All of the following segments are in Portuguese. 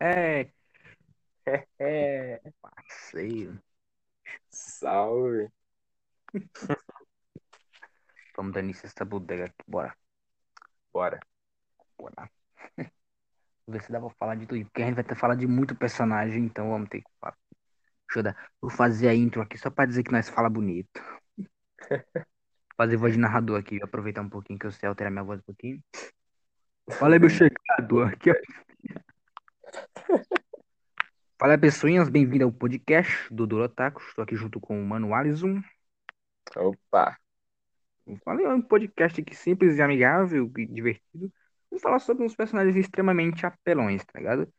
É, É, parceiro. salve. Vamos dar início a essa bodega aqui. Bora, Bora. bora. Vou ver se dá pra falar de tudo. Porque a gente vai ter que falar de muito personagem, então vamos ter que falar. Deixa eu dar. Vou fazer a intro aqui só pra dizer que nós fala bonito. Fazer voz de narrador aqui. Aproveitar um pouquinho que eu sei alterar minha voz um pouquinho. Fala aí, meu chegado. Aqui, ó. Fala pessoinhas. Bem-vindo ao podcast do Dorotaco. Estou aqui junto com o Mano Alisson. Opa. Fala aí, é um podcast aqui simples e amigável e divertido. Vamos falar sobre uns personagens extremamente apelões, tá ligado?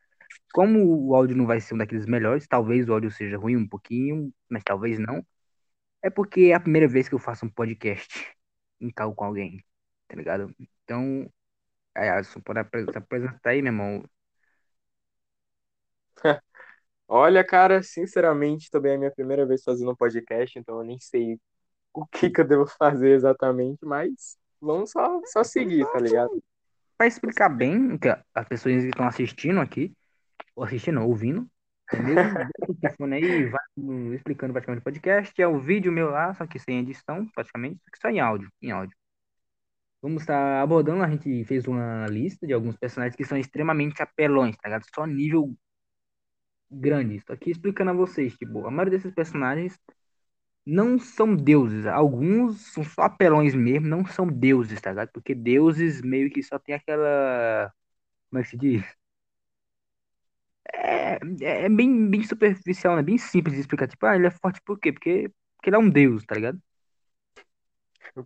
Como o áudio não vai ser um daqueles melhores, talvez o áudio seja ruim um pouquinho, mas talvez não. É porque é a primeira vez que eu faço um podcast em cal com alguém, tá ligado? Então, é, Alisson, pode apre- se apresentar aí, meu irmão. Olha, cara, sinceramente, também é a minha primeira vez fazendo um podcast, então eu nem sei o que que eu devo fazer exatamente, mas vamos só, só seguir, tá ligado? Pra explicar bem que as pessoas que estão assistindo aqui, ou assistindo, ou ouvindo, é aí vai explicando praticamente o podcast. É o vídeo meu lá, só que sem edição, praticamente, só que só em áudio, em áudio. Vamos estar abordando, a gente fez uma lista de alguns personagens que são extremamente apelões, tá ligado? Só nível grande. Estou aqui explicando a vocês, tipo, a maioria desses personagens não são deuses. Alguns são só apelões mesmo, não são deuses, tá ligado? Porque deuses meio que só tem aquela. Como é que se diz? É, é é bem, bem superficial, né? Bem simples de explicar. Tipo, ah, ele é forte por quê? Porque, porque ele é um deus, tá ligado?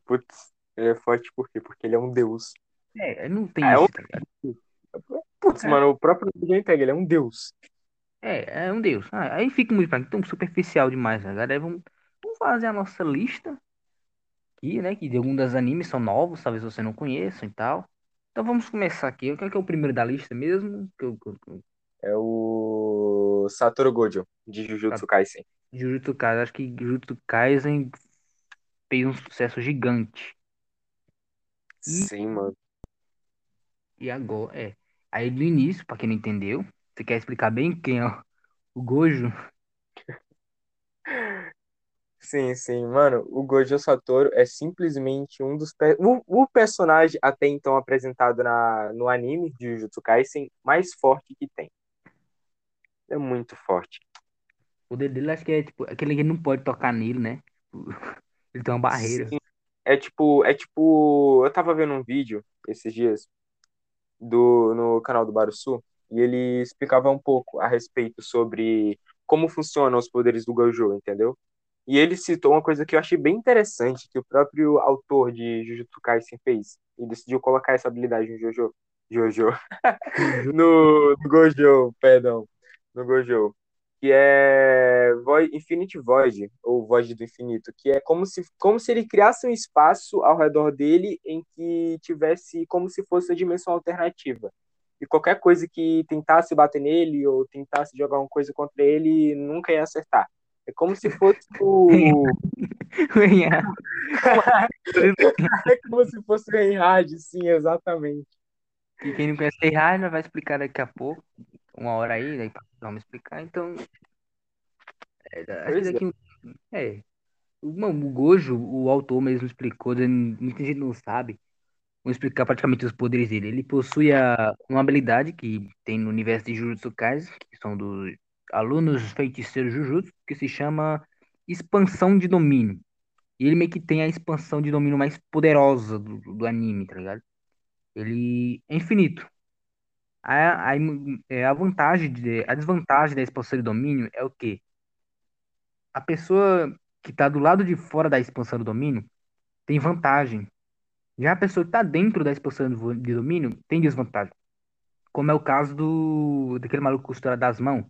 Putz, ele é forte por quê? Porque ele é um deus. É, não tem É um- isso, tá ligado? Putz, É. mano, o próprio nome já entrega, ele é um deus. É, é um deus. Ah, aí fica muito tão superficial demais, né, galera? Aí Vamos, vamos fazer a nossa lista aqui, né? Que de alguns dos animes são novos, talvez você não conheça e tal. Então vamos começar aqui. Qual que é o primeiro da lista mesmo? Que eu, que eu- que eu- É o Satoru Gojo, de Jujutsu Kaisen. Jujutsu Kaisen. Acho que Jujutsu Kaisen fez um sucesso gigante. E- Sim, mano. E agora, é. Aí do início, pra quem não entendeu, você quer explicar bem quem é o- o Gojo? Sim, sim, mano, o Gojo Satoru é simplesmente um dos pe- o, o personagem até então apresentado na, no anime de Jujutsu Kaisen mais forte que tem. É muito forte. O poder dele acho que é tipo aquele que não pode tocar nele, né? Ele tem uma barreira. Sim, é tipo, é tipo, eu tava vendo um vídeo esses dias do no canal do Barusu e ele explicava um pouco a respeito sobre como funcionam os poderes do Gojo, entendeu? E ele citou uma coisa que eu achei bem interessante, que o próprio autor de Jujutsu Kaisen fez. E decidiu colocar essa habilidade no Jojo. Jojo. no, no Gojo, perdão. No Gojo. Que é Void, Infinite Void, ou Void do Infinito. Que é como se, como se ele criasse um espaço ao redor dele em que tivesse como se fosse a dimensão alternativa. E qualquer coisa que tentasse bater nele ou tentasse jogar uma coisa contra ele, nunca ia acertar. É como se fosse o. É como se fosse o Reinhard, sim, exatamente. E quem não conhece Reinhardt vai explicar daqui a pouco. Uma hora aí, daí vamos explicar. Então, é, que é. é. O, mano, o Gojo, o autor mesmo explicou, muita gente não sabe. Vou explicar praticamente os poderes dele. Ele possui a, uma habilidade que tem no universo de Jujutsu Kaisen, que são dos alunos feiticeiros Jujutsu, que se chama expansão de domínio. E ele meio que tem a expansão de domínio mais poderosa do, do anime, tá ligado? Ele é infinito. A, a, é, a vantagem, de, a desvantagem da expansão de domínio é o quê? A pessoa que tá do lado de fora da expansão do domínio tem vantagem. Já a pessoa que tá dentro da expansão de domínio tem desvantagem. Como é o caso do daquele maluco costura das mãos.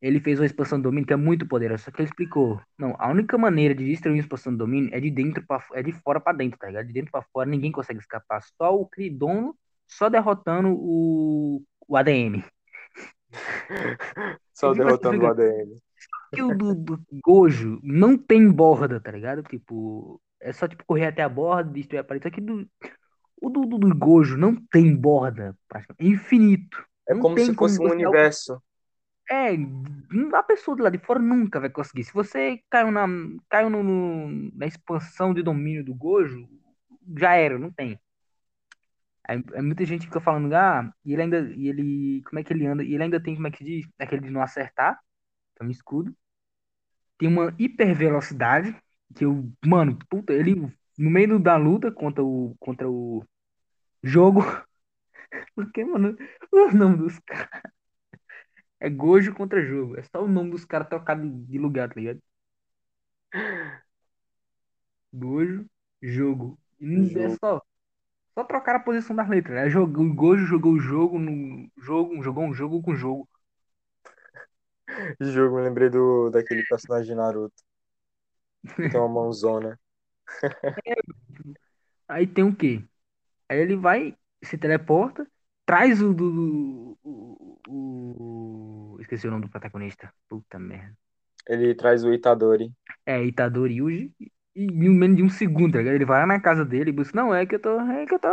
Ele fez uma expansão do domínio que é muito poderosa, só que ele explicou, não, a única maneira de destruir uma expansão do domínio é de dentro para é de fora pra dentro, tá ligado? De dentro pra fora ninguém consegue escapar, só o Cridono, só derrotando o, o ADM. Só Ele derrotando o ADM. que o do, do Gojo não tem borda, tá ligado? Tipo, é só tipo correr até a borda, destruir a parede. Só que do, o do, do, do Gojo não tem borda, praticamente. É infinito. É Não como se como fosse um universo. É, a pessoa de lá de fora nunca vai conseguir. Se você caiu na, caiu no, no- na expansão de domínio do Gojo, já era, não tem. Aí, aí muita gente fica falando, ah, e ele ainda, e ele, como é que ele anda? E ele ainda tem, como é que diz? Aquele de não acertar, que é um escudo. Tem uma hipervelocidade, que eu, mano, puta, ele, no meio da luta contra o, contra o jogo, porque, mano, o nome dos caras é Gojo contra jogo. É só o nome dos caras trocado de lugar, tá ligado? Gojo, jogo. É Jogo. só, só trocar a posição das letras. É jogo, o Gojo jogou o jogo no jogo, jogou um jogo com jogo. Jogo, eu lembrei do, daquele personagem de Naruto. Tem uma mãozona. Aí tem o quê? Aí ele vai, se teleporta, traz o do. O, o- o- esqueci o nome do protagonista. Puta merda. Ele traz o Itadori. É, Itadori Yuji. E em menos de um segundo, tá ligado? Ele vai lá na casa dele e busca. Não, é que eu tô. É que eu tô.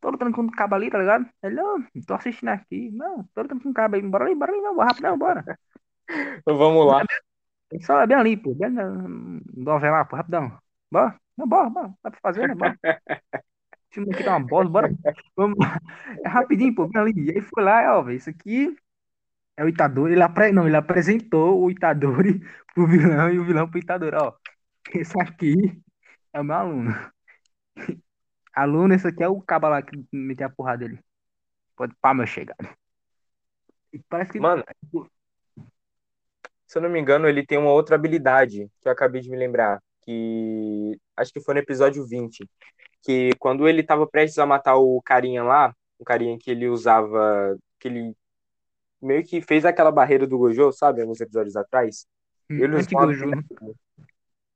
Tô lutando com um cabo ali, tá ligado? Ele, não, tô assistindo aqui. Não, tô lutando com um cabo aí. Bora ali, bora ali, não, rápido, não, bora. Vamos lá. Só é bem ali, pô. Bem na- novelar, pô, rapidão. Bora, não, bora, bora. Dá pra fazer, né? Bora. O time aqui tá uma bosta, bora. Vamos. É rapidinho, pô, bem ali. E aí foi lá, ó, velho. Isso aqui é o Itadori. Ele, apre... não, ele apresentou o Itadori pro vilão e o vilão pro Itadori, ó. Esse aqui é o meu aluno. Aluno, esse aqui é o caba lá que meteu a porrada dele. Pode pá, meu chegado. E parece que. Mano, se eu não me engano, ele tem uma outra habilidade que eu acabei de me lembrar. Que acho que foi no episódio 20. Que quando ele tava prestes a matar o carinha lá, o carinha que ele usava. Que ele meio que fez aquela barreira do Gojo, sabe? Alguns episódios atrás. Ele usou Antigo uma jogo.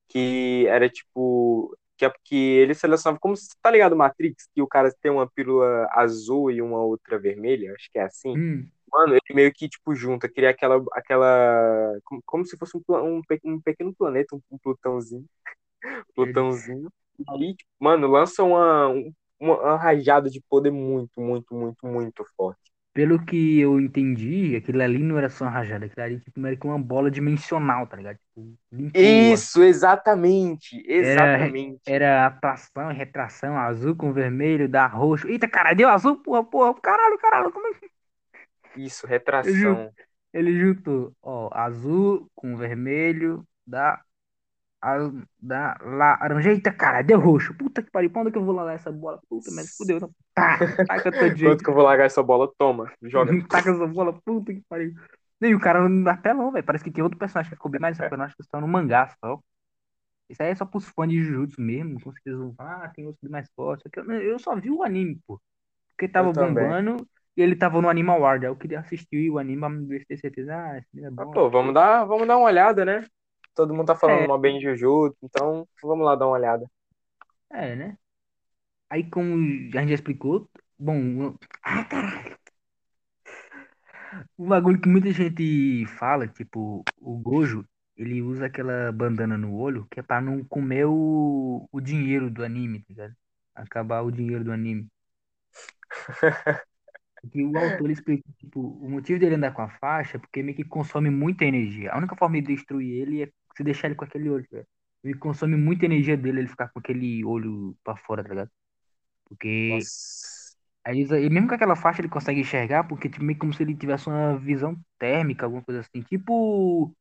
que era tipo. Que, é que ele selecionava. Como se tá ligado Matrix? Que o cara tem uma pílula azul e uma outra vermelha. Acho que é assim. Hum, Mano, ele meio que, tipo, junta, cria aquela. aquela como, como se fosse um, um, um pequeno planeta, um, um plutãozinho. Plutãozinho. E aí, tipo, mano, lança uma, um- uma, uma rajada de poder muito, muito, muito, muito forte. Pelo que eu entendi, aquilo ali não era só uma rajada, aquilo ali tipo, que uma bola dimensional, tá ligado? Tipo, limpou. Isso, exatamente. Era, Exatamente. era atração e retração, azul com vermelho, dá roxo. Eita, cara, deu azul, porra, porra, caralho, caralho, como é que Isso, retração. ele juntou? Ó, azul com vermelho, dá, a- dá laranja. Eita, cara, deu roxo. Puta que pariu, pra onde que eu vou largar essa bola? Puta, mas fudeu, não. Tá, taca. Quanto que eu vou largar essa bola? Toma, joga. Taca essa bola, puta que pariu. E o cara não dá pelão, velho. Parece que tem outro personagem que ficou bem mais personagem que estão no mangá só. Isso aí é só pros fãs de Jujutsu mesmo. Com certeza vão ah, tem outro mais forte. Eu, eu só vi o anime, pô. Porque tava bombando ele tava no Animal Ward. Eu queria assistir o anime se ter certeza. Ah, esse anime é Ah, bom. pô, vamos dar, vamos dar uma olhada, né? Todo mundo tá falando É. mal bem de Jujutsu, então vamos lá dar uma olhada. É, né? Aí, como a gente já explicou, bom. Ah, caralho. O bagulho que muita gente fala, tipo, o Gojo, ele usa aquela bandana no olho que é pra não comer o, o dinheiro do anime, tá ligado? Acabar o dinheiro do anime. Porque o autor explica, tipo, o motivo dele andar com a faixa é porque meio que consome muita energia. A única forma de destruir ele é se deixar ele com aquele olho, tá? Ele consome muita energia dele ele ficar com aquele olho pra fora, tá ligado? Porque Nossa. Aí, e mesmo com aquela faixa ele consegue enxergar, porque tipo, meio como se ele tivesse uma visão térmica, alguma coisa assim. Tipo.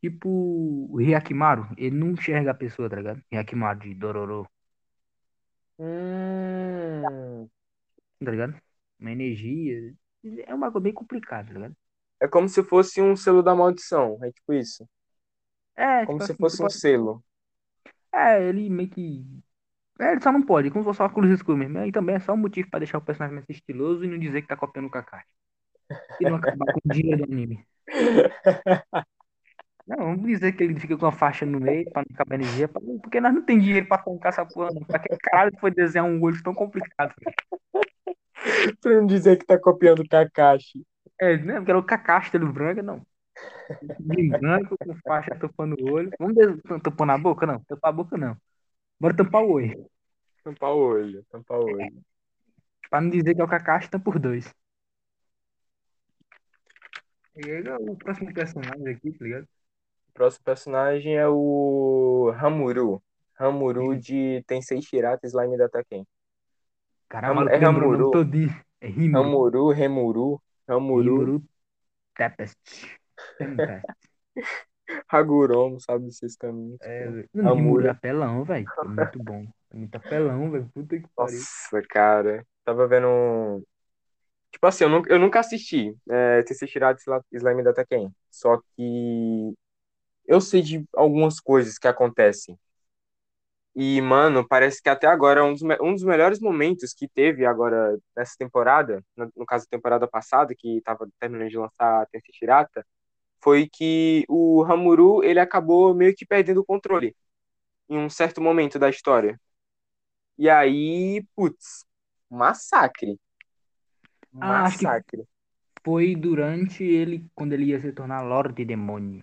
Tipo o Hyakimaru. Ele não enxerga a pessoa, tá ligado? Hyakimaru de Dororo, Hum. tá ligado? Uma energia. É um bagulho bem complicado, tá ligado? É como se fosse um selo da maldição, é tipo isso. É, Como tipo se assim, fosse você um pode- selo. É, ele meio que. É, ele só não pode, como se fosse uma cruz escura mesmo. Aí também é só um motivo pra deixar o personagem mais estiloso e não dizer que tá copiando o Kakashi. E não acabar com o dinheiro do anime. Não, vamos dizer que ele fica com a faixa no meio pra não acabar energia, pra- porque nós não tem dinheiro pra tancar essa porra, não. Pra que caralho foi desenhar um olho tão complicado? pra não dizer que tá copiando o Kakashi. É, né? Porque era o Kakashi dele branco, não. De branco, com faixa tampando o olho. Vamos des- tampando a boca, não. Tampar a boca, não. Bora tampar o olho. Tampar o olho, tampar o olho. Pra não dizer que é o Kakashi, tampa por dois. E aí, o próximo personagem aqui, tá ligado? O próximo personagem é o Hamuru. Hamuru Ih, de Tensei Shirata Slime Data Ken. Cara, o Ham- É Hamuru. todinho. É Rimuru. Hamuru, Remuru, Hamuru, Rimuru Tempest. Tempest. Haguromo, sabe desses caminhos. É, Rimuru é apelão, velho. É muito bom. É muito apelão, velho. Puta que pariu. Nossa, cara. Tava vendo. um- Tipo assim, eu nunca, eu nunca assisti é, Shirata Sla- Slime Data Ken. Só que eu sei de algumas coisas que acontecem. E, mano, parece que até agora um dos, um dos melhores momentos que teve agora nessa temporada, no, no caso, a temporada passada, que tava terminando de lançar Tensei Shirata, foi que o Hamuru, ele acabou meio que perdendo o controle em um certo momento da história. E aí, putz, massacre. Ah, Massacre. foi durante ele, quando ele ia se tornar Lorde Demônio.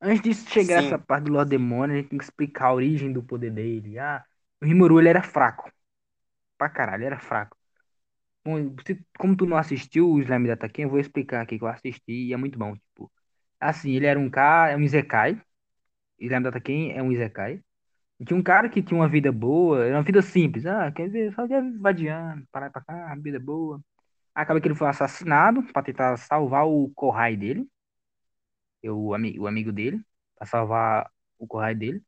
Antes de chegar essa parte do Lorde Demônio, a gente tem que explicar a origem do poder dele. Ah, o Rimuru, ele era fraco. Pra caralho, era fraco. Bom, se- como tu não assistiu o Slime Data Ken, eu vou explicar aqui que eu assisti e é muito bom. Tipo, assim, ele era um cara, é um Isekai. Slime Data Ken é um Isekai. E tinha um cara que tinha uma vida boa, era uma vida simples. Ah, quer ver, só ia vadiando, parar pra cá, vida boa. Acaba que ele foi assassinado pra tentar salvar o Kohai dele, o, ami- o amigo dele, pra salvar o Kohai dele.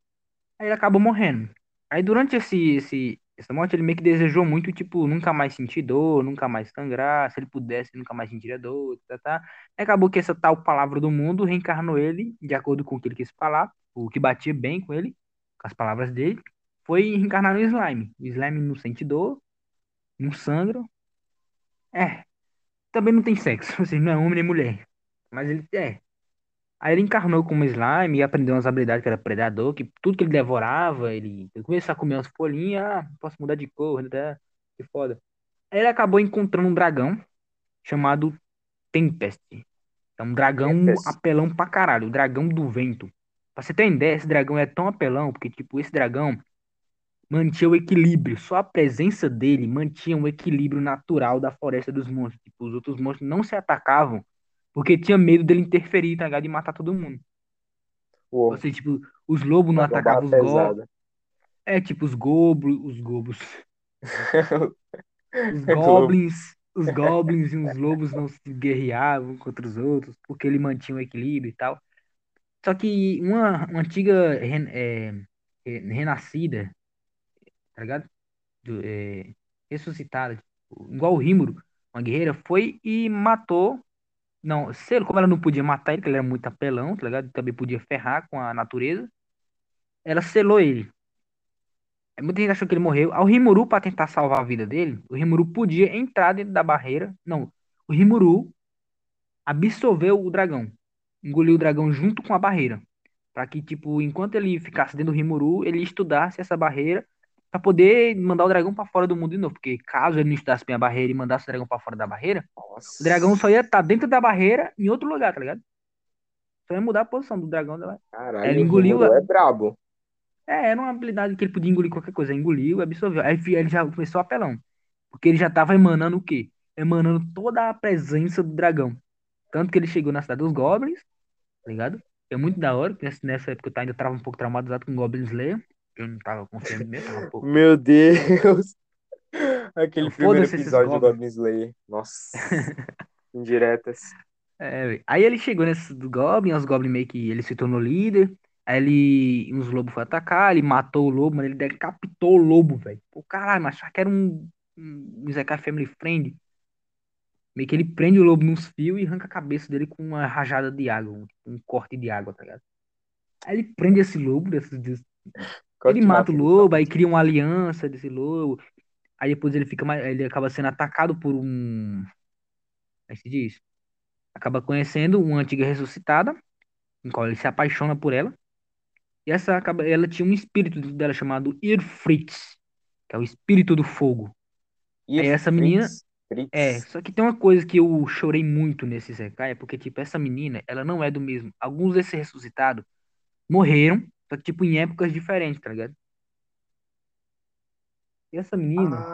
Aí ele acabou morrendo. Aí durante esse, esse, essa morte, ele meio que desejou muito, tipo, nunca mais sentir dor, nunca mais sangrar, se ele pudesse, nunca mais sentir dor, tá, tá. Aí acabou que essa tal palavra do mundo reencarnou ele, de acordo com o que ele quis falar, o que batia bem com ele, com as palavras dele, foi reencarnar no slime. O slime não sente dor, não sangra, é, também não tem sexo, assim, não é homem nem mulher. Mas ele é. Aí ele encarnou como slime e aprendeu umas habilidades que era predador, que tudo que ele devorava, ele, ele começou a comer umas folhinhas, ah, posso mudar de cor, né? Que foda. Aí ele acabou encontrando um dragão chamado Tempest. É um dragão Tempest. apelão pra caralho, o dragão do vento. Pra você ter uma ideia, esse dragão é tão apelão, porque, tipo, esse dragão mantinha o equilíbrio. Só a presença dele mantinha o equilíbrio natural da floresta dos monstros. Tipo, os outros monstros não se atacavam porque tinha medo dele interferir, tá ligado? E matar todo mundo. Ou Uou, seja, tipo, os lobos não atacavam os go... pesada. É, tipo, os goblos, os gobos, os Globo. goblins, os goblins e os lobos não se guerreavam contra os outros, porque ele mantinha o equilíbrio e tal. Só que uma, uma antiga é, é, renascida, tá ligado? Do- é, ressuscitada, tipo, igual o Rímuro, uma guerreira, foi e matou. Não, sei, como ela não podia matar ele, porque ele era muito apelão, tá ligado? Também podia ferrar com a natureza. Ela selou ele. Aí Muita gente achou que ele morreu. Ao Rimuru, pra tentar salvar a vida dele, o Rimuru podia entrar dentro da barreira. Não, o Rimuru absorveu o dragão. Engoliu o dragão junto com a barreira. Pra que, tipo, enquanto ele ficasse dentro do Rimuru, ele estudasse essa barreira pra poder mandar o dragão pra fora do mundo de novo. Porque caso ele não estudasse bem a barreira e mandasse o dragão pra fora da barreira, o dragão só Nossa, ia estar dentro da barreira em outro lugar, tá ligado? Só ia mudar a posição do dragão. da- ele caralho, o engoliu. É brabo. É, era uma habilidade que ele podia engolir qualquer coisa. Engoliu, absorveu. Aí ele já começou apelão. Porque ele já tava emanando o quê? Emanando toda a presença do dragão. Tanto que ele chegou na cidade dos Goblins, tá ligado? É muito da hora, nessa, nessa época eu ainda tava um pouco traumatizado com Goblin Slayer. Eu não tava confiando tava um pouco. Meu Deus. Aquele primeiro episódio Goblins. Goblin Slayer. Nossa. Indiretas. É, aí ele chegou nesse do Goblin, os Goblin meio que ele se tornou líder. Aí ele, uns lobos foi atacar, ele matou o lobo, mas ele decapitou o lobo, velho. Pô, caralho, mas achava que era um, um Isekai Family Friend. Meio que ele prende o lobo nos fios e arranca a cabeça dele com uma rajada de água, um, um corte de água, tá ligado? Aí ele prende esse lobo, desse, desse- ele Corte mata o lobo, aí cria uma aliança desse lobo. Aí depois ele fica mais, ele acaba sendo atacado por um, como é que se diz? Acaba conhecendo uma antiga ressuscitada, em qual ele se apaixona por ela. E essa acaba, ela tinha um espírito dela chamado Irfritz, que é o espírito do fogo. E Aí essa menina Fritz, É, Fritz. só que tem uma coisa que eu chorei muito nesse Zekai, é porque, tipo, essa menina, ela não é do mesmo. Alguns desses ressuscitados morreram, só que, tipo, em épocas diferentes, tá ligado? E essa menina,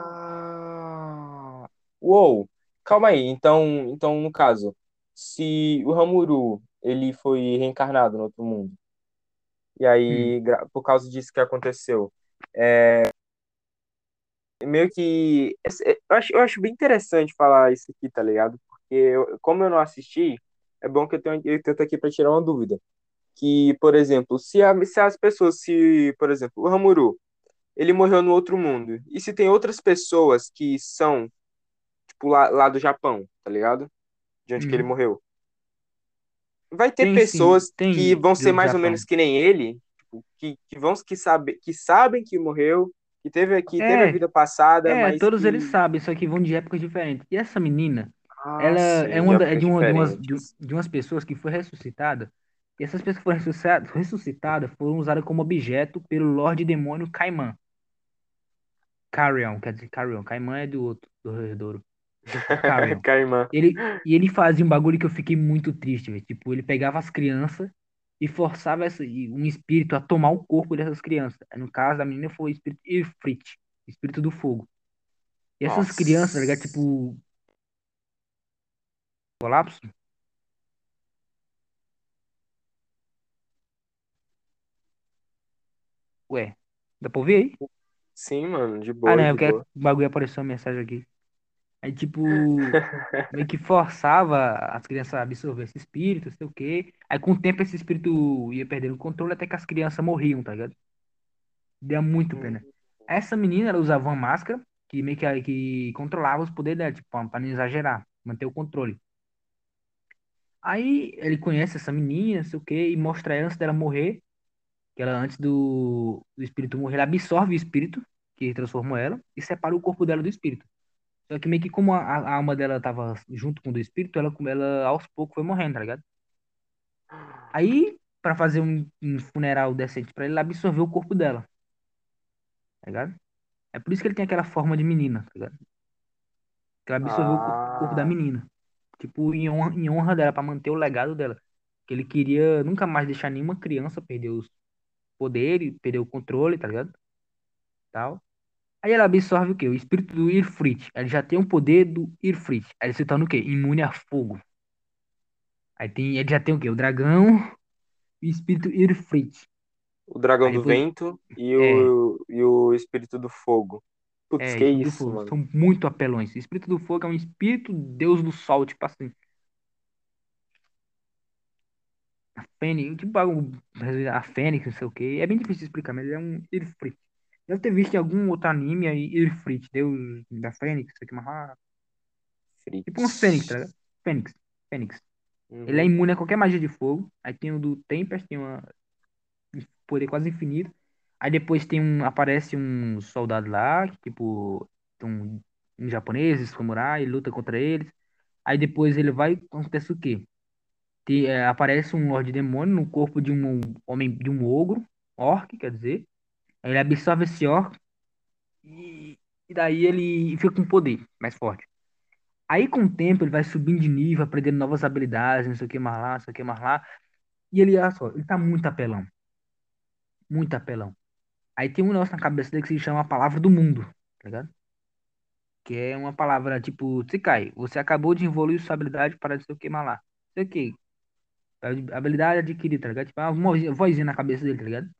Ah. Uou. Calma aí. Então, então, no caso, se o Rimuru, ele foi reencarnado no outro mundo, e Hum, aí, gra- por causa disso que aconteceu, meio que. Eu acho, eu acho bem interessante falar isso aqui, tá ligado? Porque eu- como eu não assisti, é bom que eu tenho, eu tento aqui para tirar uma dúvida. Que, por exemplo, se, a- se as pessoas, se, por exemplo, o Rimuru, ele morreu no outro mundo, e se tem outras pessoas que são, tipo, lá, lá do Japão, tá ligado? De onde que ele uhum. morreu. Vai ter Tem sim, pessoas que tem vão ser mais ou Japão. menos que nem ele, tipo, que, que vão que sabe, que sabem que morreu, que teve, que teve a É, vida passada, é, mas todos eles que sabem, só que vão de épocas diferentes. E essa menina, Ah, ela é, sim, de uma, é de, uma, de, umas, de, de umas pessoas que foi ressuscitada. E essas pessoas que foram ressuscitadas, ressuscitadas foram usadas como objeto pelo Lorde Demônio Caimã. Carrion, quer dizer, Carrion. Caimã é do outro, do Herdeiro. O Carrion. Caimã. Ele, e ele fazia um bagulho que eu fiquei muito triste, velho. Tipo, ele pegava as crianças e forçava essa, um espírito a tomar o corpo dessas crianças. No caso da menina foi o espírito Ifrit, espírito do fogo. E essas crianças, tá ligado? Nossa. Tipo, colapso? Ué, dá pra ouvir aí? Sim, mano, de Ah, não, boa, é porque boa. o bagulho apareceu uma mensagem aqui. Aí, tipo, meio que forçava as crianças a absorver esse espírito, sei o quê. Aí, com o tempo, esse espírito ia perdendo o controle até que as crianças morriam, tá ligado? Deu muito Hum. pena. Essa menina, ela usava uma máscara que meio que, que controlava os poderes dela, tipo, pra não exagerar, manter o controle. Aí, ele conhece essa menina, sei o quê, e mostra ela antes dela morrer, que ela, antes do, do espírito morrer, ela absorve o espírito, que transformou ela, e separa o corpo dela do espírito. Só que meio que como a, a alma dela tava junto com o do espírito, ela, ela aos poucos foi morrendo, tá ligado? Aí, pra fazer um, um funeral decente pra ele, ela absorveu o corpo dela, tá ligado? É por isso que ele tem aquela forma de menina, tá ligado? Que ela absorveu o corpo, o corpo da Ah, menina. Tipo, em honra, em honra dela, pra manter o legado dela. Que ele queria nunca mais deixar nenhuma criança perder os poderes, perder o controle, tá ligado? Tal. Aí ela absorve o quê? O espírito do Irfrit. Ele já tem o poder do Irfrit. Aí ele se torna o quê? Imune a fogo. Aí tem, ele já tem o quê? O dragão e o espírito Irfrit. o dragão Aí do depois, vento e é, o, e o espírito do fogo. Putz, é, que isso, mano. São muito apelões. O espírito do fogo é um espírito deus do sol, tipo assim. Fênix, tipo a Fênix, não sei o quê. É bem difícil de explicar, mas ele é um Irfrit. Deve ter visto em algum outro anime aí, Irfrit, deus da Fênix, aqui, mas, ah, tipo uma Fênix, tá ligado? Fênix, Fênix. Ele é Uhum. imune a qualquer magia de fogo. Aí tem o do Tempest, tem uma, um poder quase infinito. Aí depois tem um, aparece um soldado lá, que tipo, um, um japonês, samurai, luta contra eles. Aí depois ele vai, acontece o quê? Te- é, aparece um Lorde Demônio no corpo de um homem, de um ogro, orc, quer dizer. Ele absorve esse orc e, e daí ele fica com poder mais forte. Aí com o tempo ele vai subindo de nível, aprendendo novas habilidades, não sei o que mais lá, não sei o que mais lá. E ele, olha só, ele tá muito apelão, muito apelão. Aí tem um negócio na cabeça dele que se chama a palavra do mundo, tá ligado? Que é uma palavra tipo, Tsukai, você acabou de evoluir sua habilidade para não sei o que mais lá. Não sei o que, habilidade adquirida, tá ligado? Tipo, uma vozinha vozinha na cabeça dele, tá ligado?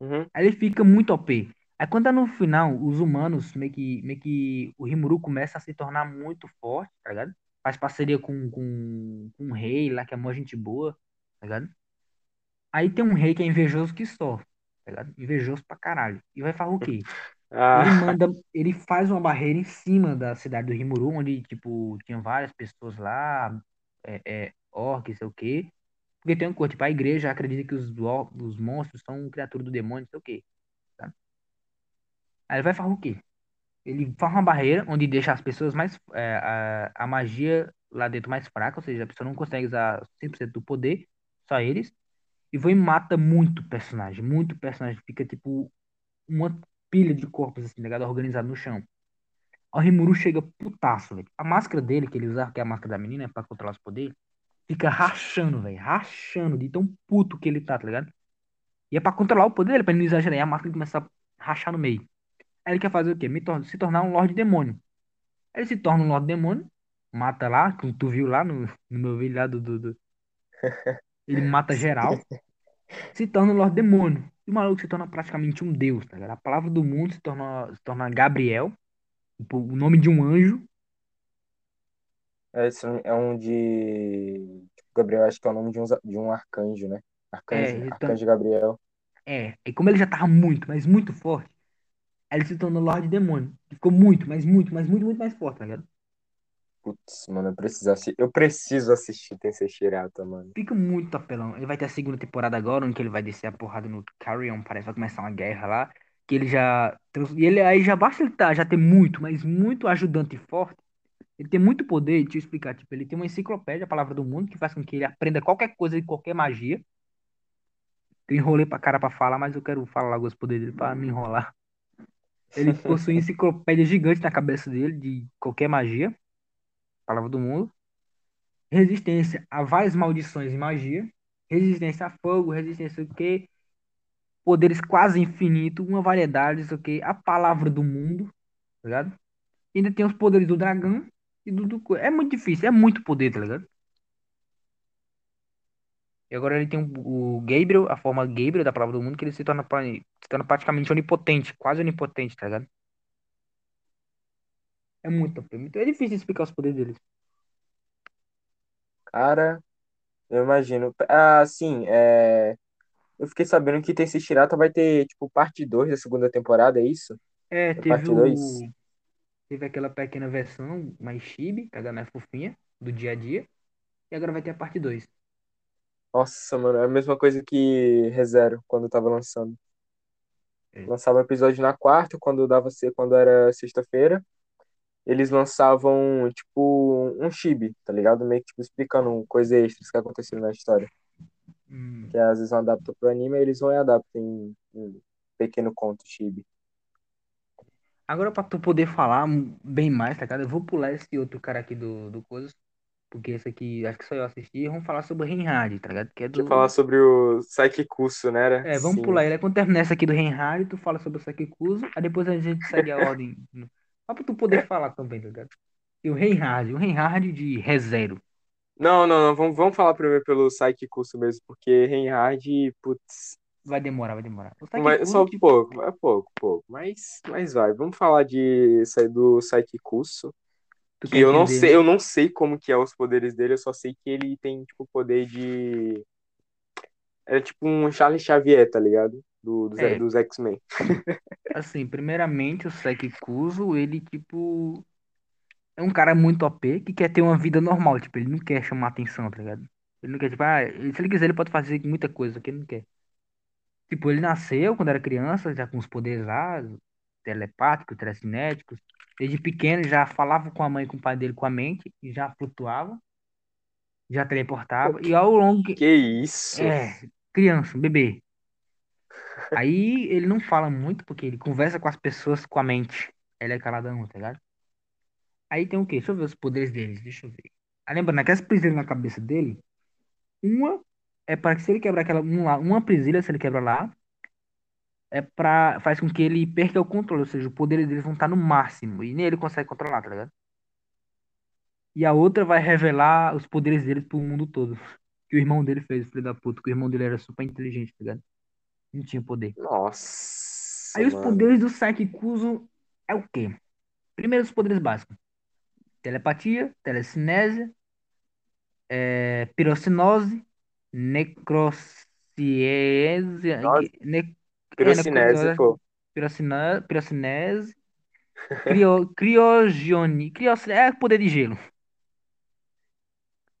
Uhum. Aí ele fica muito OP. Aí quando tá no final, os humanos, meio que, meio que o Rimuru começa a se tornar muito forte, tá ligado? Faz parceria com, com, com um rei lá, que é uma gente boa, tá ligado? Aí tem um rei que é invejoso que só, tá ligado? Invejoso pra caralho. E vai fazer o quê? Ele Ah, manda, ele faz uma barreira em cima da cidade do Rimuru, onde, tipo, tinha várias pessoas lá, é, é, orcs, sei o quê. Porque tem um coisa, tipo, a igreja acredita que os, os monstros são criatura do demônio, sei o quê. tá? Aí ele vai fazer o quê? Ele faz uma barreira onde deixa as pessoas mais. é, a, a magia lá dentro mais fraca, ou seja, a pessoa não consegue usar 100% do poder, só eles. E vai e mata muito personagem, muito personagem. Fica tipo uma pilha de corpos assim, ligado? Organizado no chão. O Rimuru chega putaço, velho. A máscara dele, que ele usava, que é a máscara da menina, pra controlar os poderes, fica rachando, velho. Rachando de tão puto que ele tá, tá ligado? E é pra controlar o poder dele, pra ele não exagerar. E a máscara começa a rachar no meio. Aí ele quer fazer o quê? Me tor- se tornar um Lorde Demônio. Aí ele se torna um Lorde Demônio, mata lá, como tu viu lá no, no meu vídeo lá do, do, do- Ele mata geral, se torna o Lorde Demônio. E o maluco se torna praticamente um deus, tá ligado? A palavra do mundo se torna, se torna Gabriel, o nome de um anjo. É, esse é um de. tipo, Gabriel, acho que é o nome de um, de um arcanjo, né? É, Arcanjo, ele tam- arcanjo Gabriel. é. E como ele já tava muito, mas muito forte, ele se tornou Lorde Demônio. Ele ficou muito, mas muito, mas muito, muito mais forte, tá ligado? Putz, mano, eu preciso, assi- eu preciso assistir Tensei Shirata, mano. Fica muito apelão. Ele vai ter a segunda temporada agora, onde ele vai descer a porrada no Carrion, parece que vai começar uma guerra lá. Que ele já. E ele aí já basta ele tá, já ter muito, mas muito ajudante forte. Ele tem muito poder, deixa eu explicar. Tipo, ele tem uma enciclopédia, a palavra do mundo, que faz com que ele aprenda qualquer coisa de qualquer magia. Eu enrolei pra cara pra falar, mas eu quero falar logo os poderes dele pra não enrolar. Ele possui enciclopédia gigante na cabeça dele de qualquer magia. Palavra do mundo. Resistência a várias maldições e magia. Resistência a fogo, resistência o quê? Poderes quase infinitos, uma variedade, isso aqui. A palavra do mundo, tá ligado? E ainda tem os poderes do dragão e É muito difícil, é muito poder, tá ligado? E agora ele tem o, Gabriel, a forma Gabriel da palavra do mundo, que ele se torna, se torna praticamente onipotente, quase onipotente, tá ligado? É muito, é muito- é difícil explicar os poderes deles. Cara, eu imagino. Ah, sim, é. Eu fiquei sabendo que Tensei Shirata vai ter, tipo, parte 2 da segunda temporada, é isso? É, É teve parte 2? o. Teve aquela pequena versão mais chibi, ligado? Mais fofinha, do dia a dia. E agora vai ter a parte 2. Nossa, mano, é a mesma coisa que ReZero, quando tava lançando. É. Lançava episódio na quarta, quando dava ser quando era sexta-feira. Eles lançavam, tipo, um chibi, tá ligado? Meio que, tipo, explicando coisas extras que aconteceram na história. Hum. Que às vezes não adaptam pro anime, eles vão e adaptam em um pequeno conto chibi. Agora, pra tu poder falar bem mais, tá ligado? Eu vou pular esse outro cara aqui do, do Coisas. Porque esse aqui, acho que só eu assisti. Vamos falar sobre o Reinhard, tá ligado? Que é Deixa eu do. falar sobre o Saikikusu, né? Era? É, vamos Sim. pular ele. Quando terminar essa aqui do Reinhard, tu fala sobre o Sakikuso. Aí depois a gente segue a ordem. Só pra tu poder falar também, tá ligado? E o Reinhard, o Reinhard de ReZero. Não, não, não. Vamos, vamos falar primeiro pelo Saikikusu mesmo, porque Reinhard, putz, Vai demorar, vai demorar. Sakikuso, só tipo, pouco, é pouco, pouco. Mas, mas vai. Vamos falar de, do Saikikusu. tu Que eu não sei, eu não sei como que é os poderes dele, eu só sei que ele tem, tipo, poder de. É tipo um Charles Xavier, tá ligado? Do, dos, É. dos X-Men. Assim, primeiramente, o Sekikuso, ele, tipo, é um cara muito OP que quer ter uma vida normal. Tipo, ele não quer chamar atenção, tá ligado? Ele não quer, tipo, ah, se ele quiser, ele pode fazer muita coisa, que ele não quer. Tipo, ele nasceu quando era criança, já com os poderes lá, telepáticos, telecinéticos. Desde pequeno já falava com a mãe e com o pai dele com a mente, e já flutuava, já teleportava. E ao longo. Que isso? É, criança, bebê. Aí ele não fala muito, porque ele conversa com as pessoas com a mente. Ele é caladão, tá ligado? Aí tem o quê? Deixa eu ver os poderes deles, deixa eu ver. Ah, lembrando, aquelas presilhas na cabeça dele, uma é para que se ele quebrar aquela, um lá- uma presilha, se ele quebra lá, é pra, faz com que ele perca o controle, ou seja, os poderes dele vão estar no máximo, e nem ele consegue controlar, tá ligado? E a outra vai revelar os poderes dele pro mundo todo. Que o irmão dele fez, filho da puta, que o irmão dele era super inteligente, tá ligado? Não tinha poder. Nossa, Aí os mano. poderes do Saikikuso é o quê? Primeiro os poderes básicos. Telepatia, telecinésia, é, pirocinose, Nossa. ne, é, Pirocinese, necrociência, pô. pirocina, pirocinese, crio, crios, é poder de gelo.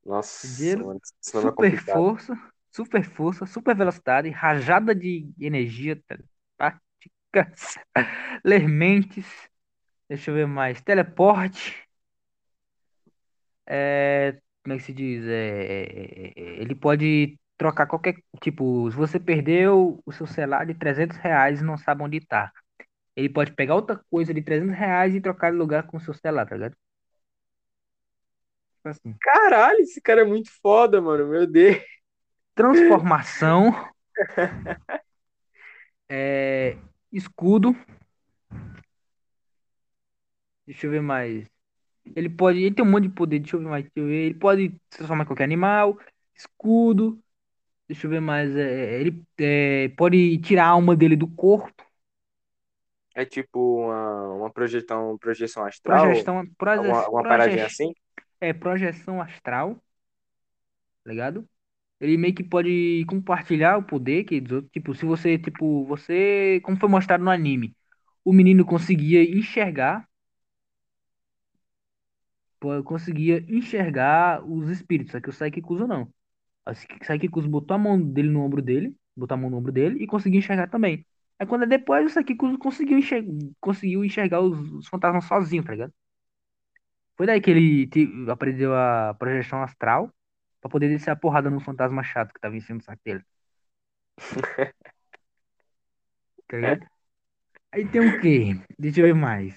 Nossa, Gelo, mano, esse nome é super complicado. força, super força, super velocidade, rajada de energia telepáticas, ler mentes, deixa eu ver mais, teleporte, é, como é que se diz? É, é, é, ele pode trocar qualquer, tipo, se você perdeu o seu celular de 300 reais e não sabe onde tá, ele pode pegar outra coisa de 300 reais e trocar de lugar com o seu celular, tá ligado? Assim. Caralho, esse cara é muito foda, mano. Meu Deus. Transformação. é, escudo. Deixa eu ver mais. Ele pode. Ele tem um monte de poder, deixa eu ver mais. Deixa eu ver. Ele pode se transformar em qualquer animal, escudo. Deixa eu ver mais. É, ele é, pode tirar a alma dele do corpo. É tipo uma, uma projeção, projeção astral? Projeção, proje, alguma proje, paradinha assim? é, projeção astral, tá ligado? Ele meio que pode compartilhar o poder que dos outros. Tipo, se você, tipo, você. Como foi mostrado no anime, o menino conseguia enxergar. Pô, Conseguia enxergar os espíritos, só que o Saikikuzo não. O Saikikuzo botou a mão dele no ombro dele, botou a mão no ombro dele e conseguia enxergar também. Aí quando é depois, o Saikikuzo conseguiu enxergar, conseguiu enxergar os, os fantasmas sozinho, tá ligado? Foi daí que ele te- aprendeu a projeção astral pra poder descer a porrada no fantasma chato que tava em cima do saco dele, tá ligado? Aí tem o quê? Deixa eu ver mais.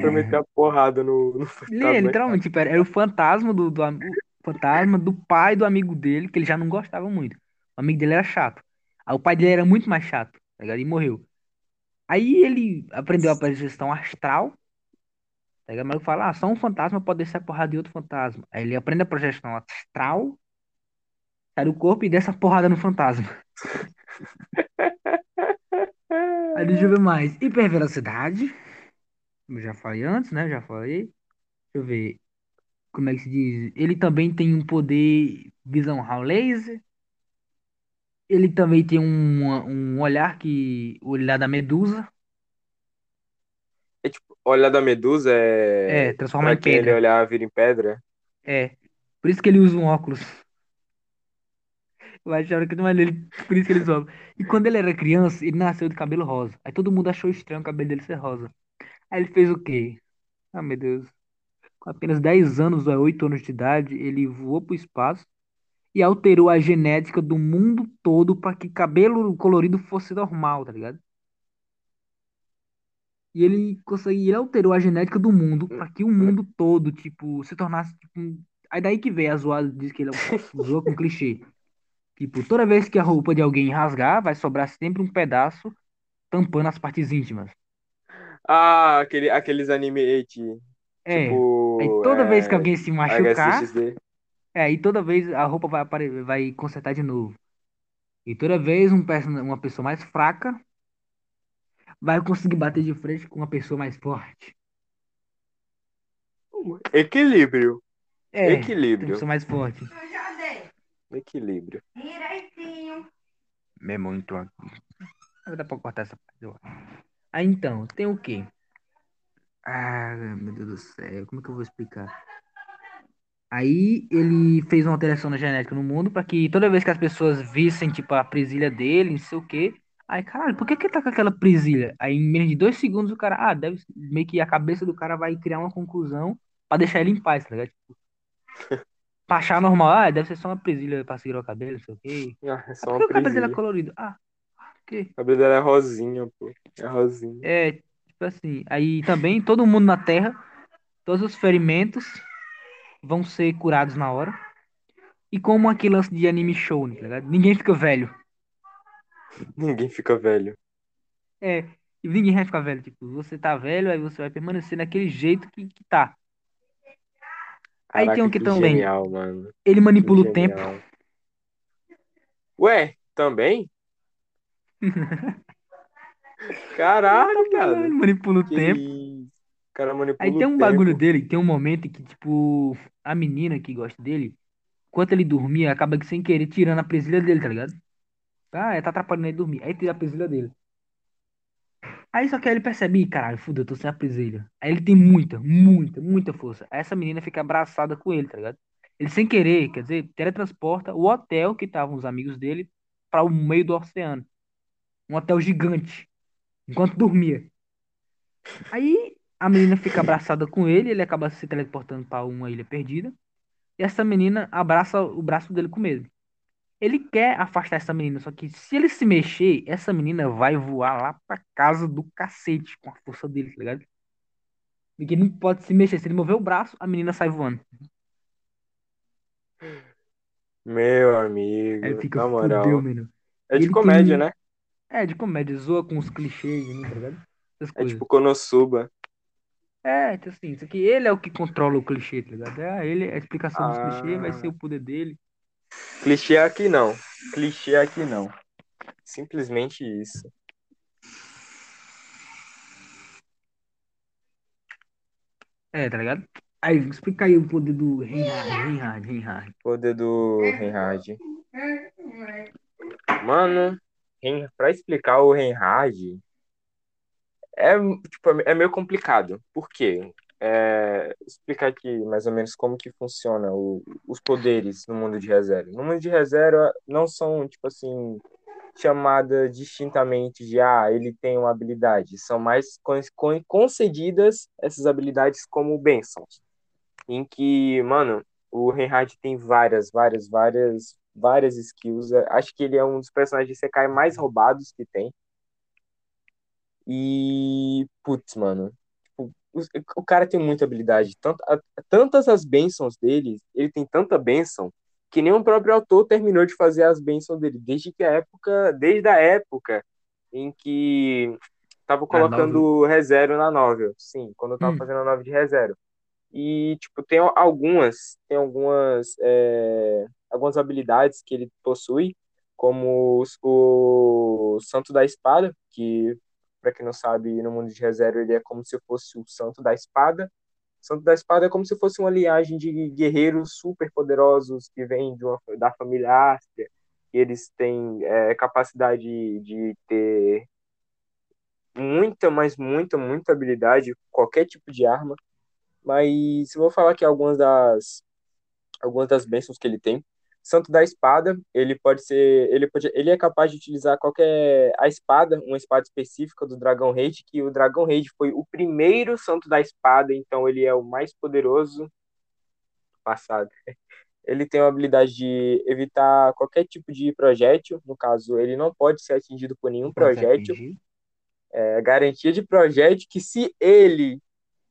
Pra meter É... a porrada no, no é, fantasma. literalmente, tipo, era, era o fantasma do, do fantasma do pai do amigo dele, que ele já não gostava muito. O amigo dele era chato. Aí o pai dele era muito mais chato, tá ligado? E morreu. Aí ele aprendeu a projeção astral, tá ligado? Mas eu falo, ah, só um fantasma pode descer a porrada de outro fantasma. Aí ele aprende a projeção astral, sai do corpo e desce a porrada no fantasma. Aí deixa eu ver mais. Hipervelocidade. Eu já falei antes, né? Já falei. Deixa eu ver. Como é que se diz? Ele também tem um poder visão raio laser. Ele também tem um, um olhar que. O olhar da medusa. É tipo, olhar da medusa É, é. transformar Pra em quem ele pedra. olhar vira em pedra. É. Por isso que ele usa um óculos. Eu achava que não era ele. Por isso que ele usa óculos. E quando ele era criança, ele nasceu de cabelo rosa. Aí todo mundo achou estranho o cabelo dele ser rosa. Aí ele fez o quê? Ah, meu Deus. Com apenas 10 anos ou 8 anos de idade, ele voou pro espaço e alterou a genética do mundo todo para que cabelo colorido fosse normal, tá ligado? E ele conseguiu, ele alterou a genética do mundo para que o mundo todo, tipo, se tornasse tipo, um- Aí daí que vem a zoada, diz que ele é zoa com clichê. Tipo, toda vez que a roupa de alguém rasgar, vai sobrar sempre um pedaço tampando as partes íntimas. Ah, aquele, aqueles anime É. Aí tipo. toda vez que É, alguém se machucar, HSXD. é, e toda vez a roupa vai, apare- vai consertar de novo. E toda vez um uma pessoa mais fraca vai conseguir bater de frente com uma pessoa mais forte. Equilíbrio. É, Equilíbrio. pessoa mais forte. Eu já dei. Equilíbrio. Direitinho. É muito dar pra cortar essa parte. eu acho. Aí então, tem o quê? Ah, meu Deus do céu, como é que eu vou explicar? Aí ele fez uma alteração na genética no mundo pra que toda vez que as pessoas vissem, tipo, a presilha dele, não sei o quê. Aí, caralho, por que que ele tá com aquela presilha? Aí, em menos de dois segundos, o cara, ah, deve meio que a cabeça do cara vai criar uma conclusão pra deixar ele em paz, tá ligado? Tipo, pra achar normal, ah, deve ser só uma presilha pra segurar o cabelo, não sei o quê. Ah, é Ah, só por uma é presilha. colorido? Ah, quê? O cabelo dela é rosinha, pô. É rosinha. É, tipo assim, aí também todo mundo na Terra, todos os ferimentos vão ser curados na hora. E como aquele lance de anime show, né, tá ligado? Ninguém fica velho. Ninguém fica velho. É, e ninguém vai ficar velho. Tipo, você tá velho, aí você vai permanecer naquele jeito que, que tá. Aí tem Caraca, o que que também. genial, mano. Ele Que manipula o tempo. genial. Ué, também? Caralho, cara. manipula o Que tempo. cara Aí manipula tem o um bagulho tempo. dele, tem um momento que, tipo, a menina que gosta dele, enquanto ele dormia, acaba que sem querer tirando a presilha dele, tá ligado? Ah, é, tá atrapalhando ele dormir. Aí tira a presilha dele. Aí só que aí ele percebe, "Ih, caralho, fudeu, eu tô sem a presilha. Aí ele tem muita, muita, muita força. Aí essa menina fica abraçada com ele, tá ligado? Ele sem querer, quer dizer, teletransporta o hotel que estavam os amigos dele para o meio do oceano. Um hotel gigante. Enquanto dormia. Aí a menina fica abraçada com ele, ele acaba se teleportando para uma ilha perdida. E essa menina abraça o braço dele com medo. Ele quer afastar essa menina, só que se ele se mexer, essa menina vai voar lá pra casa do cacete com a força dele, tá ligado? Porque ele não pode se mexer. Se ele mover o braço, a menina sai voando. Meu Aí ele amigo, fica, na fudeu, moral. mano. É de ele comédia, tem. né? É, de comédia, zoa com os clichês, né, tá ligado? Essas É coisas. tipo Konosuba. É, então assim, isso aqui, ele é o que controla o clichê, tá ligado? É, ele, a explicação dos clichês vai ser Ah, o poder dele. clichê aqui não. Clichê aqui não. Simplesmente isso. É, tá ligado? Aí, explica aí o poder do Reinhard, Reinhard, Reinhard. Poder do Reinhard. Mano, Pra explicar o Reinhard, é, tipo, é meio complicado. Por quê? É, explicar aqui mais ou menos como que funciona o- os poderes no mundo de ReZero. No mundo de ReZero não são, tipo assim, chamadas distintamente de, ah, ele tem uma habilidade. São mais con- con- concedidas essas habilidades como bênçãos. Em que, mano, o Reinhardt tem várias, várias, várias, várias skills. Acho que ele é um dos personagens de Sekai mais roubados que tem. E, putz, mano, tipo, o, o cara tem muita habilidade. Tant, a- tantas as bênçãos dele, ele tem tanta bênção, que nem o próprio autor terminou de fazer as bênçãos dele, desde que a época, desde a época em que tava Na colocando ReZero na novel. Sim, quando eu tava Hum. fazendo a novel de ReZero. E, tipo, tem algumas, tem algumas, é, algumas habilidades que ele possui, como os- o Santo da Espada, que, pra quem não sabe, no mundo de ReZero ele é como se fosse o Santo da Espada. O Santo da Espada é como se fosse uma linhagem de guerreiros super poderosos que vêm de uma, da família Ástria, e eles têm é, capacidade de ter muita, mas muita, muita habilidade, qualquer tipo de arma. Mas eu vou falar aqui algumas das algumas das bênçãos que ele tem. Santo da Espada, ele pode ser, ele pode, ele é capaz de utilizar qualquer a espada, uma espada específica do Dragão Raid, que o Dragão Raid foi o primeiro Santo da Espada, então ele é o mais poderoso do passado. Ele tem a habilidade de evitar qualquer tipo de projétil, no caso, ele não pode ser atingido por nenhum projétil. É garantia de projétil que se ele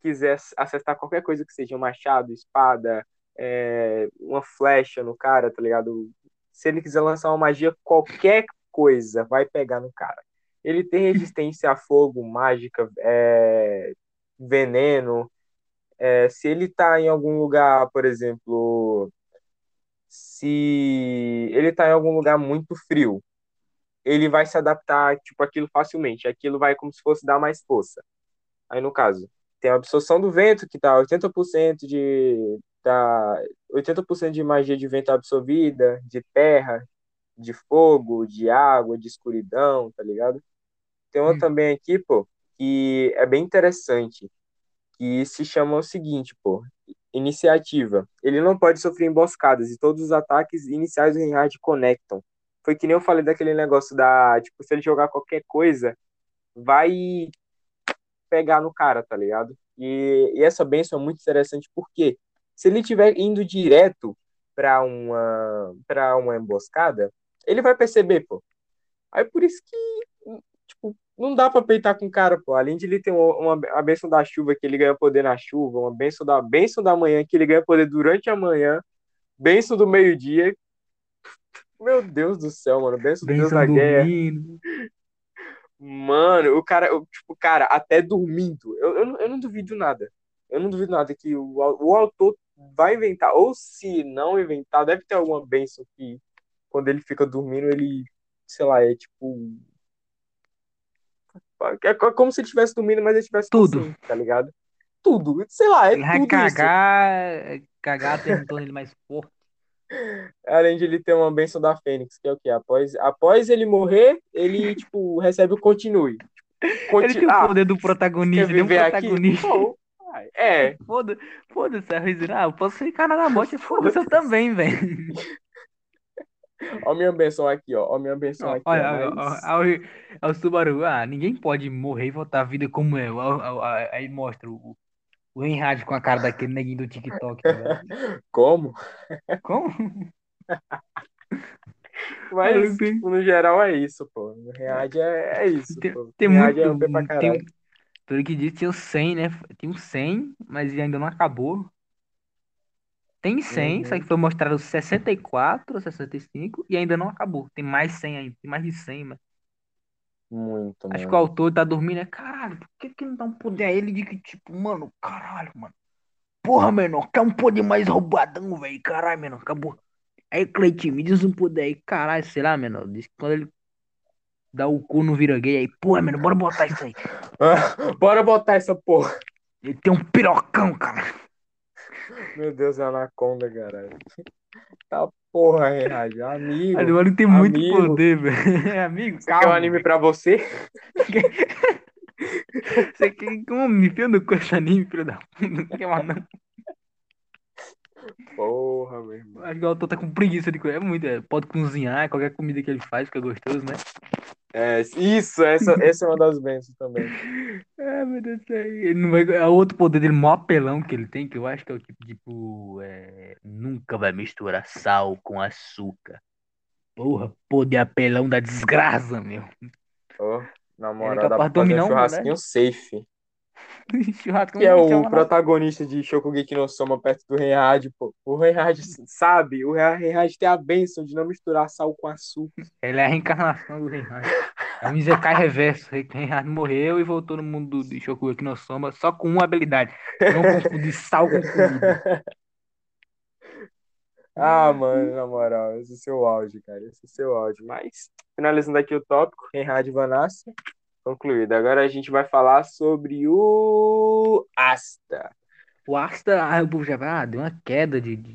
quiser acertar qualquer coisa que seja um machado, espada, é, uma flecha no cara, tá ligado? Se ele quiser lançar uma magia, qualquer coisa vai pegar no cara. Ele tem resistência a fogo, mágica, é, veneno. É, se ele tá em algum lugar, por exemplo, se ele tá em algum lugar muito frio, ele vai se adaptar, tipo, aquilo facilmente. Aquilo vai como se fosse dar mais força. Aí, no caso, tem a absorção do vento, que tá 80% de, tá 80% de magia de vento absorvida, de terra, de fogo, de água, de escuridão, tá ligado? Tem uma Hum. também aqui, pô, que é bem interessante, que se chama o seguinte, pô, iniciativa. Ele não pode sofrer emboscadas e todos os ataques iniciais do Reinhardt conectam. Foi que nem eu falei daquele negócio da, tipo, se ele jogar qualquer coisa, vai pegar no cara, tá ligado? E, e essa benção é muito interessante porque se ele estiver indo direto para uma para uma emboscada, ele vai perceber, pô. Aí por isso que tipo, não dá para peitar com o cara, pô. Além de ele ter uma, uma a benção da chuva que ele ganha poder na chuva, uma benção da benção da manhã que ele ganha poder durante a manhã, benção do meio-dia. Meu Deus do céu, mano, benção do Deus Benção da guerra. dormindo. Mano, o cara, eu, tipo, cara, até dormindo, eu, eu, não- eu não duvido nada. Eu não duvido nada que o, o autor vai inventar, ou se não inventar, deve ter alguma benção que quando ele fica dormindo, ele, sei lá, é tipo. É co- como se ele estivesse dormindo, mas ele estivesse Tudo. consciente, tá ligado? Tudo, sei lá, é Ele vai tudo isso. cagar, cagar até ele mais forte. Além de ele ter uma benção da Fênix, que é o quê? Após, após ele morrer, ele, tipo, recebe o continue. Conti- Ele tem o Ah, poder do protagonista, ele é um aqui? protagonista. É, Foda- Foda-se, a Rizina. Ah, eu posso ficar na morte. Foda-se, eu também, velho. Ó a minha benção aqui, ó. Ó a minha benção aqui. Olha, olha, o Subaru. Ah, ninguém pode morrer e voltar à vida como eu. Ó, Aí mostra o, o Reinhard com a cara daquele neguinho do TikTok. Tá ligado? Como? Como? Mas, tipo, no geral é isso, pô. No Read é, é isso, Tem, pô. tem Read é muito. OP pra Tem, pelo que disse, tem o 100, né? Tem o 100, mas ainda não acabou. Tem 100, só Uhum. que foi mostrado 64, 65 e ainda não acabou. Tem mais 100 ainda. Tem mais de 100, mas. Muito, Acho que o mano. autor tá dormindo, é caralho, por que que não dá um poder a ele de que, tipo, mano, caralho, mano. Porra, menor, quer um poder mais roubadão, velho, caralho, menor, acabou. Aí, Cleitinho, me diz um poder aí, caralho, sei lá, menor, diz que quando ele dá o cu no vira gay, aí, porra, menor, bora botar isso aí. Bora botar essa porra. Ele tem um pirocão, cara. Meu Deus, é anaconda, caralho. Tá porra, hein, Rádio? Amigo. Mano, tem muito amigo. poder, velho. É, amigo, calma. quer um anime pra você? Você quer como me enfia no cu esse anime, filho da puta? Não quer mais, não. Porra, meu irmão. Acho que o autor tá com preguiça de coisa. É muito, é, pode cozinhar, qualquer comida que ele faz fica gostoso, né? É, isso, essa, essa é uma das bênçãos também. É, meu Deus do céu. Ele não vai... É outro poder dele, maior apelão que ele tem, que eu acho que é o tipo, tipo é... nunca vai misturar sal com açúcar. Porra, poder apelão da desgraça, meu. Ó, na é moral, dá pra fazer um churrasquinho safe. Churrasco Que é não o protagonista de Shokugeki no Soma perto do Reinhard, pô. O Reinhard sabe, o Reinhard tem a bênção de não misturar sal com açúcar. Ele é a reencarnação do Reinhard. É um Isekai reverso. Reinhard morreu e voltou no mundo de Shokugeki no Soma só com uma habilidade. Não confundir sal com comida. Ah, mano, na moral, esse é o seu áudio, cara. Esse é o seu áudio. Mas, finalizando aqui o tópico, Reinhard Vanassa, concluído. Agora a gente vai falar sobre o Asta. O Asta, ah, o povo já vai, ah, deu uma queda de, de,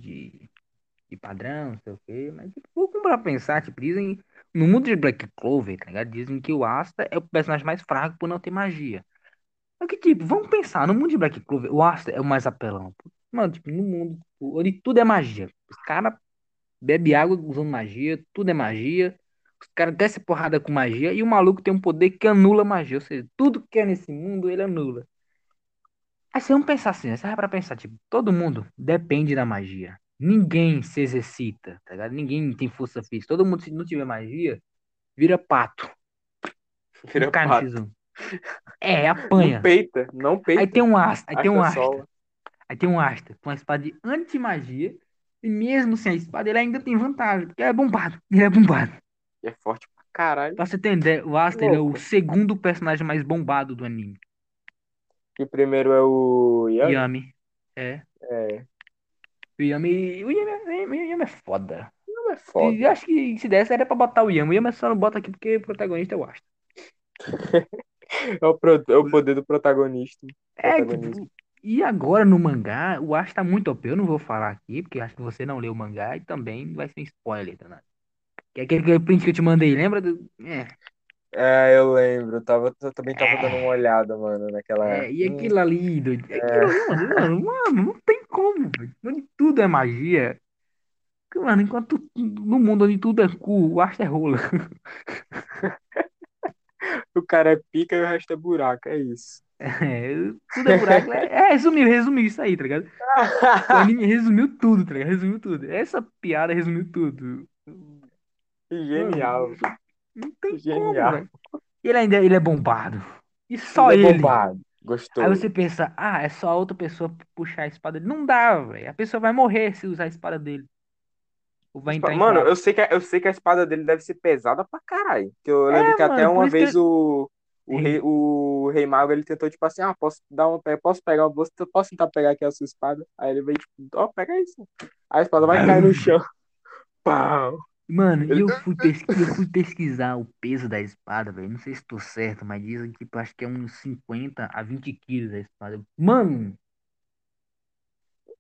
de- padrão, não sei o quê. Mas, tipo, vou comprar pra pensar, tipo, dizem. No mundo de Black Clover, tá ligado? Dizem que o Asta é o personagem mais fraco por não ter magia. Só que, tipo, vamos pensar, no mundo de Black Clover, o Asta é o mais apelão. Mano, tipo, no mundo onde tudo é magia. Os caras bebem água usando magia, tudo é magia. Os caras descem porrada com magia e o maluco tem um poder que anula magia. Ou seja, tudo que é nesse mundo ele anula. Aí você vamos pensar assim, né? Você vai pra pensar, tipo, todo mundo depende da magia. Ninguém se exercita, tá ligado? Ninguém tem força física. Todo mundo, se não tiver magia, vira pato. Vira Um pato. no X1. É, Não apanha. peita, não peita. Aí tem um asta, aí tem um Asta asta. sola. Aí tem um asta com uma espada de anti-magia. E mesmo sem a espada, ele ainda tem vantagem. Porque ele é bombado. Ele é bombado. E é forte pra caralho. Pra você entender, o Asta ele é o segundo personagem mais bombado do anime. E o primeiro é o Yami. Yami. É. É, O Yami. O Yami, é- o Yami é foda. não é E foda. eu acho que se desse era pra botar o Yami. O Yami só não bota aqui porque o protagonista é o Asta. É o, pro- é o poder do protagonista. É, tipo, e agora no mangá, o Asta tá muito OP. Eu não vou falar aqui, porque acho que você não leu o mangá e também vai ser spoiler, tá? Que é aquele print que eu te mandei, lembra? Do... É, É, eu lembro. Eu, tava, eu também tava É. dando uma olhada, mano, naquela. é, e aquilo ali, doido. Aquilo ali, mano, mano, mano, não tem como, velho. Onde tudo é magia. Mano, enquanto no mundo onde tudo é cu, o Asta é rola. o cara é pica e o resto é buraco, é isso. É, tudo é buraco. É, é, resumiu, resumiu isso aí, tá ligado? O anime resumiu tudo, tá ligado? Resumiu tudo. Essa piada resumiu tudo. Genial. Mano, Não tem como, Genial. velho. Ele ainda ele é bombado. E só Ele é ele. bombado. Gostou. Aí você pensa, ah, é só outra pessoa puxar a espada dele. Não dá, velho. A pessoa vai morrer se usar a espada dele. Ou vai entrar Mano, eu sei, que, a- eu sei que a espada dele deve ser pesada pra caralho. Que eu É, lembro que até mano, por uma vez que- o, o, Rei- rei, o Rei Mago ele tentou, tipo assim, ah, posso dar uma, posso pegar uma bolsa, posso tentar pegar aqui a sua espada? Aí ele veio, tipo, ó, pega isso. A espada vai cair no chão. Pau. Mano, e eu fui, pesqui- eu fui pesquisar o peso da espada, velho. Não sei se tô certo, mas dizem que acho que é uns 50 a 20 quilos a espada. Mano,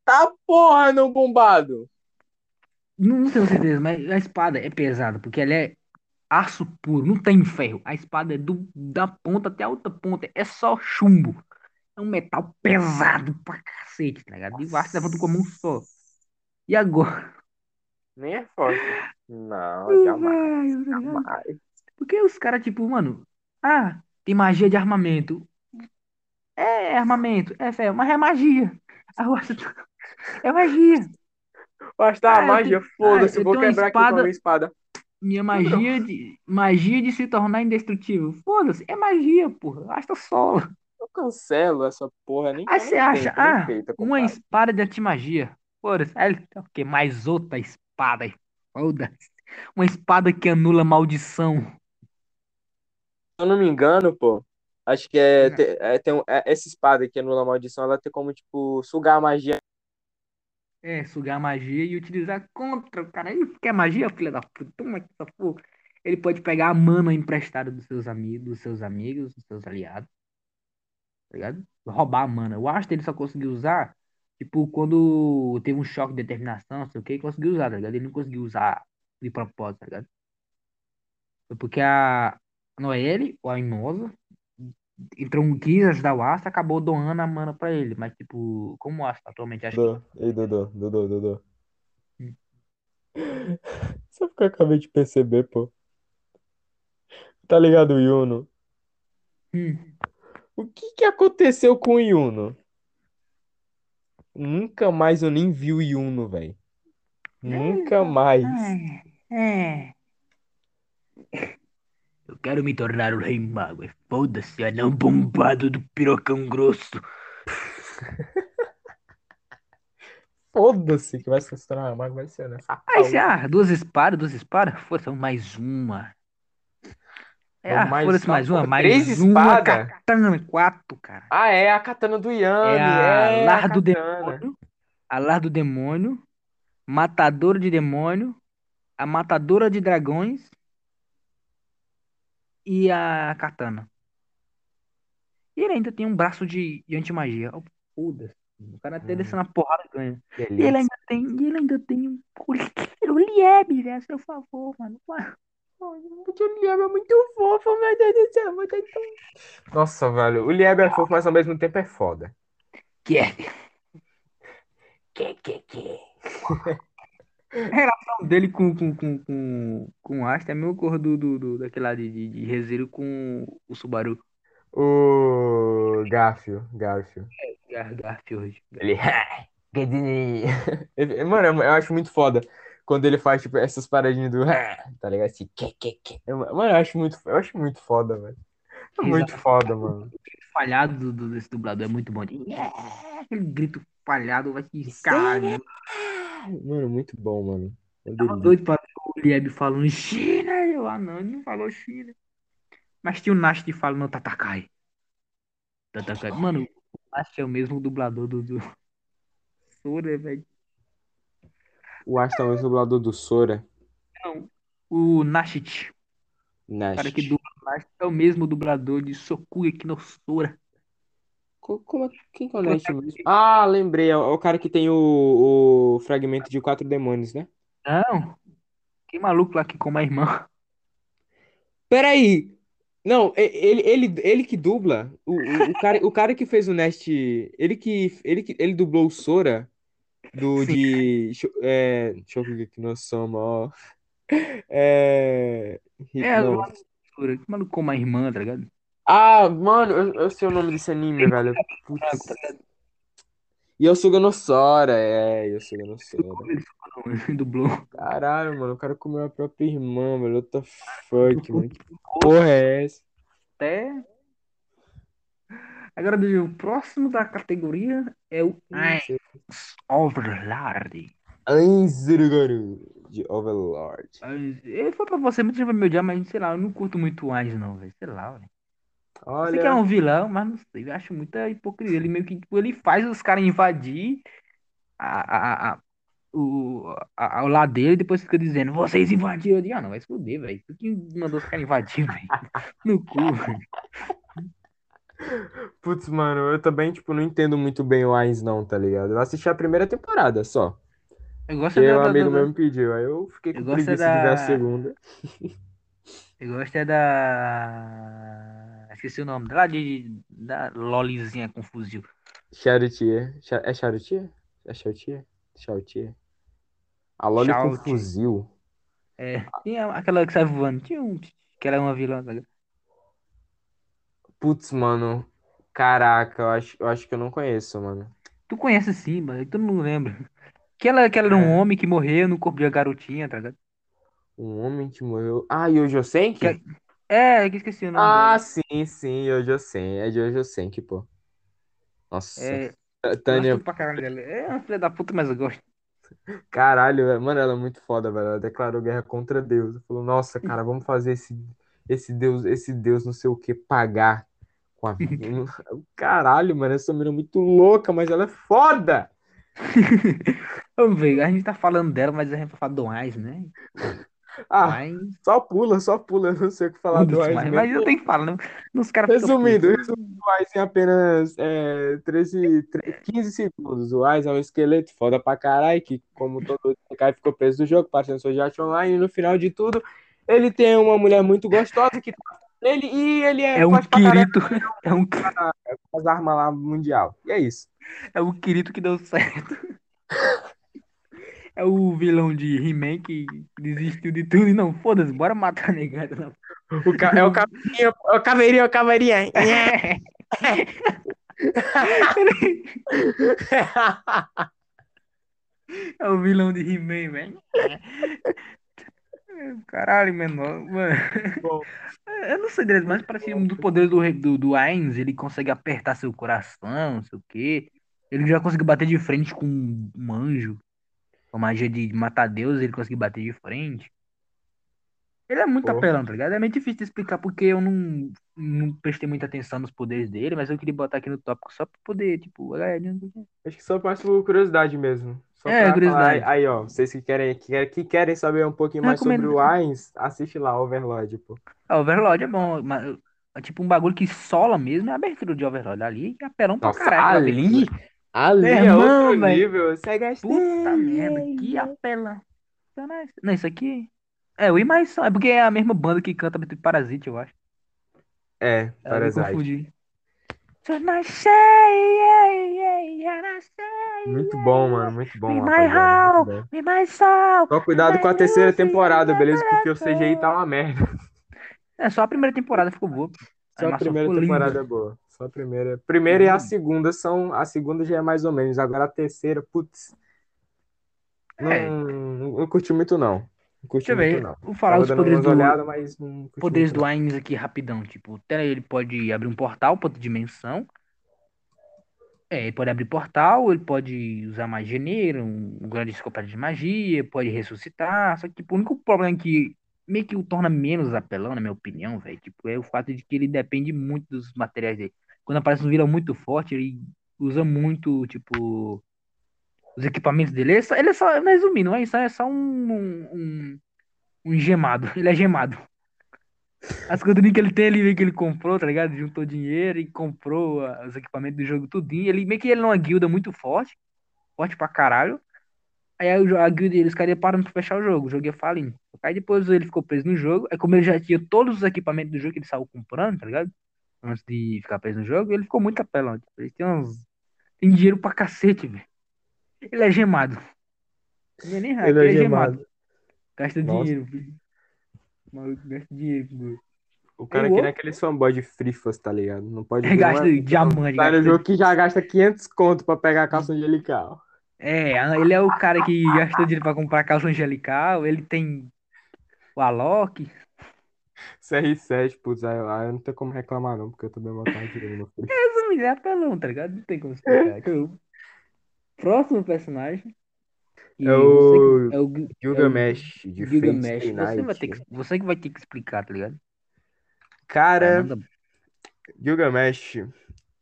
Tá porra, não bombado. não, não tenho certeza, mas a espada é pesada, porque ela é aço puro, não tem ferro. A espada é do, da ponta até a outra ponta, é só chumbo. É um metal pesado pra cacete, tá ligado? E o Arthur levanta com a mão só. E agora? Nem é forte. Não, jamais. Velho, tá? Jamais. Porque os caras, tipo, mano, ah, tem magia de armamento. É armamento, é fé, mas é magia. Ah, eu acho- É magia. Basta a Ah, eu magia, tenho- foda-se, ah, eu vou quebrar aqui com a espada- minha espada. Minha magia de, magia de se tornar indestrutível. Foda-se, é magia, porra. Basta só. Eu cancelo essa porra, nem Aí nem você acha, nem ah, feita, uma espada de antimagia. Foda-se. Aí o quê? Mais outra espada. Foda-se. Uma espada que anula maldição. eu não me engano, pô, acho que é, é, tem um- é- essa espada que anula maldição, ela tem como, tipo, sugar a magia. É, sugar a magia e utilizar contra o cara. Ele quer magia, filha da puta. Toma aqui essa porra. Ele pode pegar a mana emprestada dos seus amigos, dos seus amigos, dos seus aliados. Tá ligado? Roubar a mana. Eu acho que ele só conseguiu usar, tipo, quando teve um choque de determinação, não sei o que, ele conseguiu usar, tá ligado? Ele não conseguiu usar de propósito, tá ligado? Foi porque a Noelle, ou a Imosa, entrou um quis ajudar o Asta, acabou doando a mana pra ele. Mas, tipo, como o Asta atualmente acha que Dodô, ei, Dodô, Dodô, Dodô. Hum. Sabe o que eu acabei de perceber, pô? Tá ligado, o Yuno? Hum. O que que aconteceu com o Yuno? Nunca mais eu nem vi o Yuno, velho. Nunca mais. É. é. Eu quero me tornar o rei mago. é Foda-se, anão bombado do pirocão grosso. Foda-se que vai se tornar mago, vai ser Aí se ah, duas espadas, duas espadas, força, mais uma. É, ah, mais foda-se, uma, mais uma, mais três uma espadas? katana, quatro, cara. Ah, é a katana do Yami. É a É lar a do demônio, a lar do demônio, matadora de demônio, a matadora de dragões e a katana. E ele ainda tem um braço de, de antimagia. Oh, Foda-se. O cara até Hum. descendo a porrada ganha. E ele ainda tem, ele ainda tem um o Liebe, velho, a seu favor, mano. Porque o Lieb é muito fofo, meu Deus do céu. é Nossa, velho. O Lieb é fofo, mas ao mesmo tempo é foda. Que é. Que, que, que. A relação dele com, com, com, com, com o Asta é a mesma cor do, do, do, daquele lá de, de, de Rezero com o Subaru. O Garfio, Garfio. Gar, Garfield. Ele. Ele- Mano, eu eu acho muito foda quando ele faz, tipo, essas paradinhas do. Tá ligado? Assim, que, que, que. Eu- Mano, eu acho muito, eu acho muito foda, velho. É muito Exato. foda, mano. falhado do, desse dublador é muito bom. Yeah! Aquele grito falhado vai Sim. caralho. Mano, muito bom, mano. É Tava doido para o Lieb falando China. Eu, ah, não, ele não falou China. Mas tinha o Nast falando Tatakai. Tatakai. Mano, o Nast é o mesmo dublador do, do Sora, velho. O Asta é o dublador do Sora. Não, o Nashit. O cara que dubla o Nast é o mesmo dublador de Sokuga no Sora. Co- Como é, quem que é o Nast mesmo? Ah, lembrei. É o é o cara que tem o, o fragmento de quatro demônios, né? Não, que maluco lá que como a irmã. Peraí! Não, ele, ele, ele que dubla. O, o, o cara, o cara que fez o Nest. Ele que, ele que ele dublou o Sora do Sim. de. É, Shokugeki no Soma, ó. É. É, não. Sora. Que maluco como a irmã, tá ligado? Ah, mano, eu, eu sei o nome desse anime, velho. Putz. Tá ligado? Yosuga no Sora, é, ele falou, ele dublou. Caralho, mano, o cara comeu a própria irmã, velho. What the fuck, mano? Que porra é essa? Até. Agora, o próximo da categoria é o Overlord. Anzuruguru de Overlord. Ele foi pra você, muita gente vai me odiar, mas sei lá, eu não curto muito o Ainz, não, velho. Sei lá, velho. Eu sei que é Olha, um vilão, mas não sei, eu acho muita hipocrisia. Ele meio que, tipo, ele faz os caras invadir a, a, a, o, a, ao lado dele e depois fica dizendo, vocês invadiram. Eu digo, ah, não, vai se fuder, velho. Tu que mandou os caras invadir, velho. No cu, velho. Putz, mano, eu também, tipo, não entendo muito bem o Ainz, não, tá ligado? Eu assisti a primeira temporada só. Eu gosto da, um da- amigo da- meu me pediu, aí eu fiquei Eu com gosto preguiça de ver a da- segunda. Eu gosto é da. Esqueci o nome. Lá de. Da Lolizinha com fuzil. Charutier. Cha- É Charutier? É Charutier? Charutier. A Loli com Shout. fuzil. É. Tinha aquela que sai voando. Tinha um. Que era uma vilã. tá? Putz, mano. Caraca, eu acho, eu acho que eu não conheço, mano. Tu conhece sim, mano. Tu não lembra. Que ela, que ela era um É. homem que morreu no corpo de uma garotinha, tá ligado? Um homem que morreu. Ah, Yojo Senki? Que- É, que esqueci o nome Ah, dela. sim, sim, Yojo Senki. É Yojo Senki, pô. Nossa. É, Tânia, pra caralho dela. É uma filha da puta, mas eu gosto. caralho, velho. mano, ela é muito foda, velho. Ela declarou guerra contra Deus. Falou, nossa, cara, vamos fazer esse, esse Deus, esse Deus não sei o que pagar com a Caralho, mano, essa menina é muito louca, mas ela é foda. Vamos ver, a gente tá falando dela, mas a gente vai falar do Ainz, né? Ah, Mas, só pula, só pula, eu não sei o que falar do Wise mas, mas eu tenho que falar, né? Nos caras ficam resumindo, o Wise em apenas é, 13, 13, 15 segundos. O Wise é um esqueleto foda pra caralho, que como todo cara ficou preso do jogo, parecendo Sword Online, e no final de tudo, ele tem uma mulher muito gostosa que tá nele e ele é, É um Kirito, é um, com as armas lá mundial. E é isso. é o Kirito que deu certo. É o vilão de He-Man que desistiu de tudo e não, foda-se, bora matar a negada. O ca- é o caveirinha, é o caveirinha, é o caveirinha. É o vilão de He-Man, velho. Caralho, menor. Mano. Bom. Eu não sei direito, mas parece que um dos poderes do, rei- do, do Ainz, ele consegue apertar seu coração, não sei o quê. Ele já conseguiu bater de frente com um anjo. Com a magia de matar Deus, ele conseguiu bater de frente. Ele é muito Porra. apelão, tá ligado? É meio difícil de explicar porque eu não, não prestei muita atenção nos poderes dele, mas eu queria botar aqui no tópico só pra poder, tipo, Acho que só mais por curiosidade mesmo. Só É, curiosidade. aí, ó, vocês que querem, que, querem- que querem saber um pouquinho mais sobre o Ainz, assiste lá, Overlord, pô. Ah, Overlord é bom, mas é tipo um bagulho que sola mesmo, é a abertura de Overlord ali, é apelão pra caralho. ali, ali é irmão, outro velho. nível. Você gastei. Puta merda, que apelão. Não, isso aqui. É, o I mais. É porque é a mesma banda que canta Parasite, eu acho. É, Aí eu Parasite. confundi. Muito bom, mano, muito bom, Me my rapaziada, muito bom. me my soul. Só cuidado com a terceira temporada, beleza? Porque o. CGI tá uma merda. É, só a primeira temporada ficou boa. Só a primeira linda. temporada é boa. Só a primeira. Primeira e a segunda são. A segunda já é mais ou menos. Agora a terceira, putz. Não, É. não curti muito, não. Não curti Deixa eu ver, não. vou falar Tava os dando poderes umas do, olhadas, mas não curti poderes muito, do Ainz aqui rapidão. Tipo, até ele pode abrir um portal pra outra dimensão. É, ele pode abrir portal, ele pode usar magia negra, um, um grande escopeta de magia, pode ressuscitar. Só que, tipo, o único problema que meio que o torna menos apelão, na minha opinião, velho, tipo, é o fato de que ele depende muito dos materiais dele. Quando aparece um vilão muito forte, ele usa muito, tipo, os equipamentos dele. Ele é só, ele é só resumindo, é só, é só um, um, um gemado. Ele é gemado. As coisas que ele tem ali, meio que ele comprou, tá ligado? Juntou dinheiro e comprou os equipamentos do jogo tudinho. Ele meio que ele numa guilda muito forte, forte pra caralho. Aí a, a guilda eles caras pararam pra fechar o jogo, o jogo ia falindo. Aí depois ele ficou preso no jogo. Aí como ele já tinha todos os equipamentos do jogo que ele saiu comprando, tá ligado? Antes de ficar preso no jogo, ele ficou muito apelão. Tipo, ele tem uns. Tem dinheiro pra cacete, velho. Ele é gemado. Não é nem hack, Ele ele é é gemado. gemado. Gasta Nossa. dinheiro, filho. O Maluco gasta dinheiro, filho. O cara Eu que nem aquele fanboy de Frifas, tá ligado? Não pode Ele ver gasta uma- diamante, Tá no gasta- jogo que já gasta 500 conto pra pegar a calça angelical. É, ele é o cara que gastou dinheiro pra comprar calça angelical, ele tem o Alok. CR7, putz, aí, aí eu não tenho como reclamar não, porque eu também vou botar dinheiro no Free. Menina é apelão, tá ligado? Não tem como explicar. O Próximo personagem. É o você é o Gil- Gilgamesh, de Gilgamesh. Fate Você vai, ter que, você que vai ter que explicar, tá ligado? Cara, manda- Gilgamesh,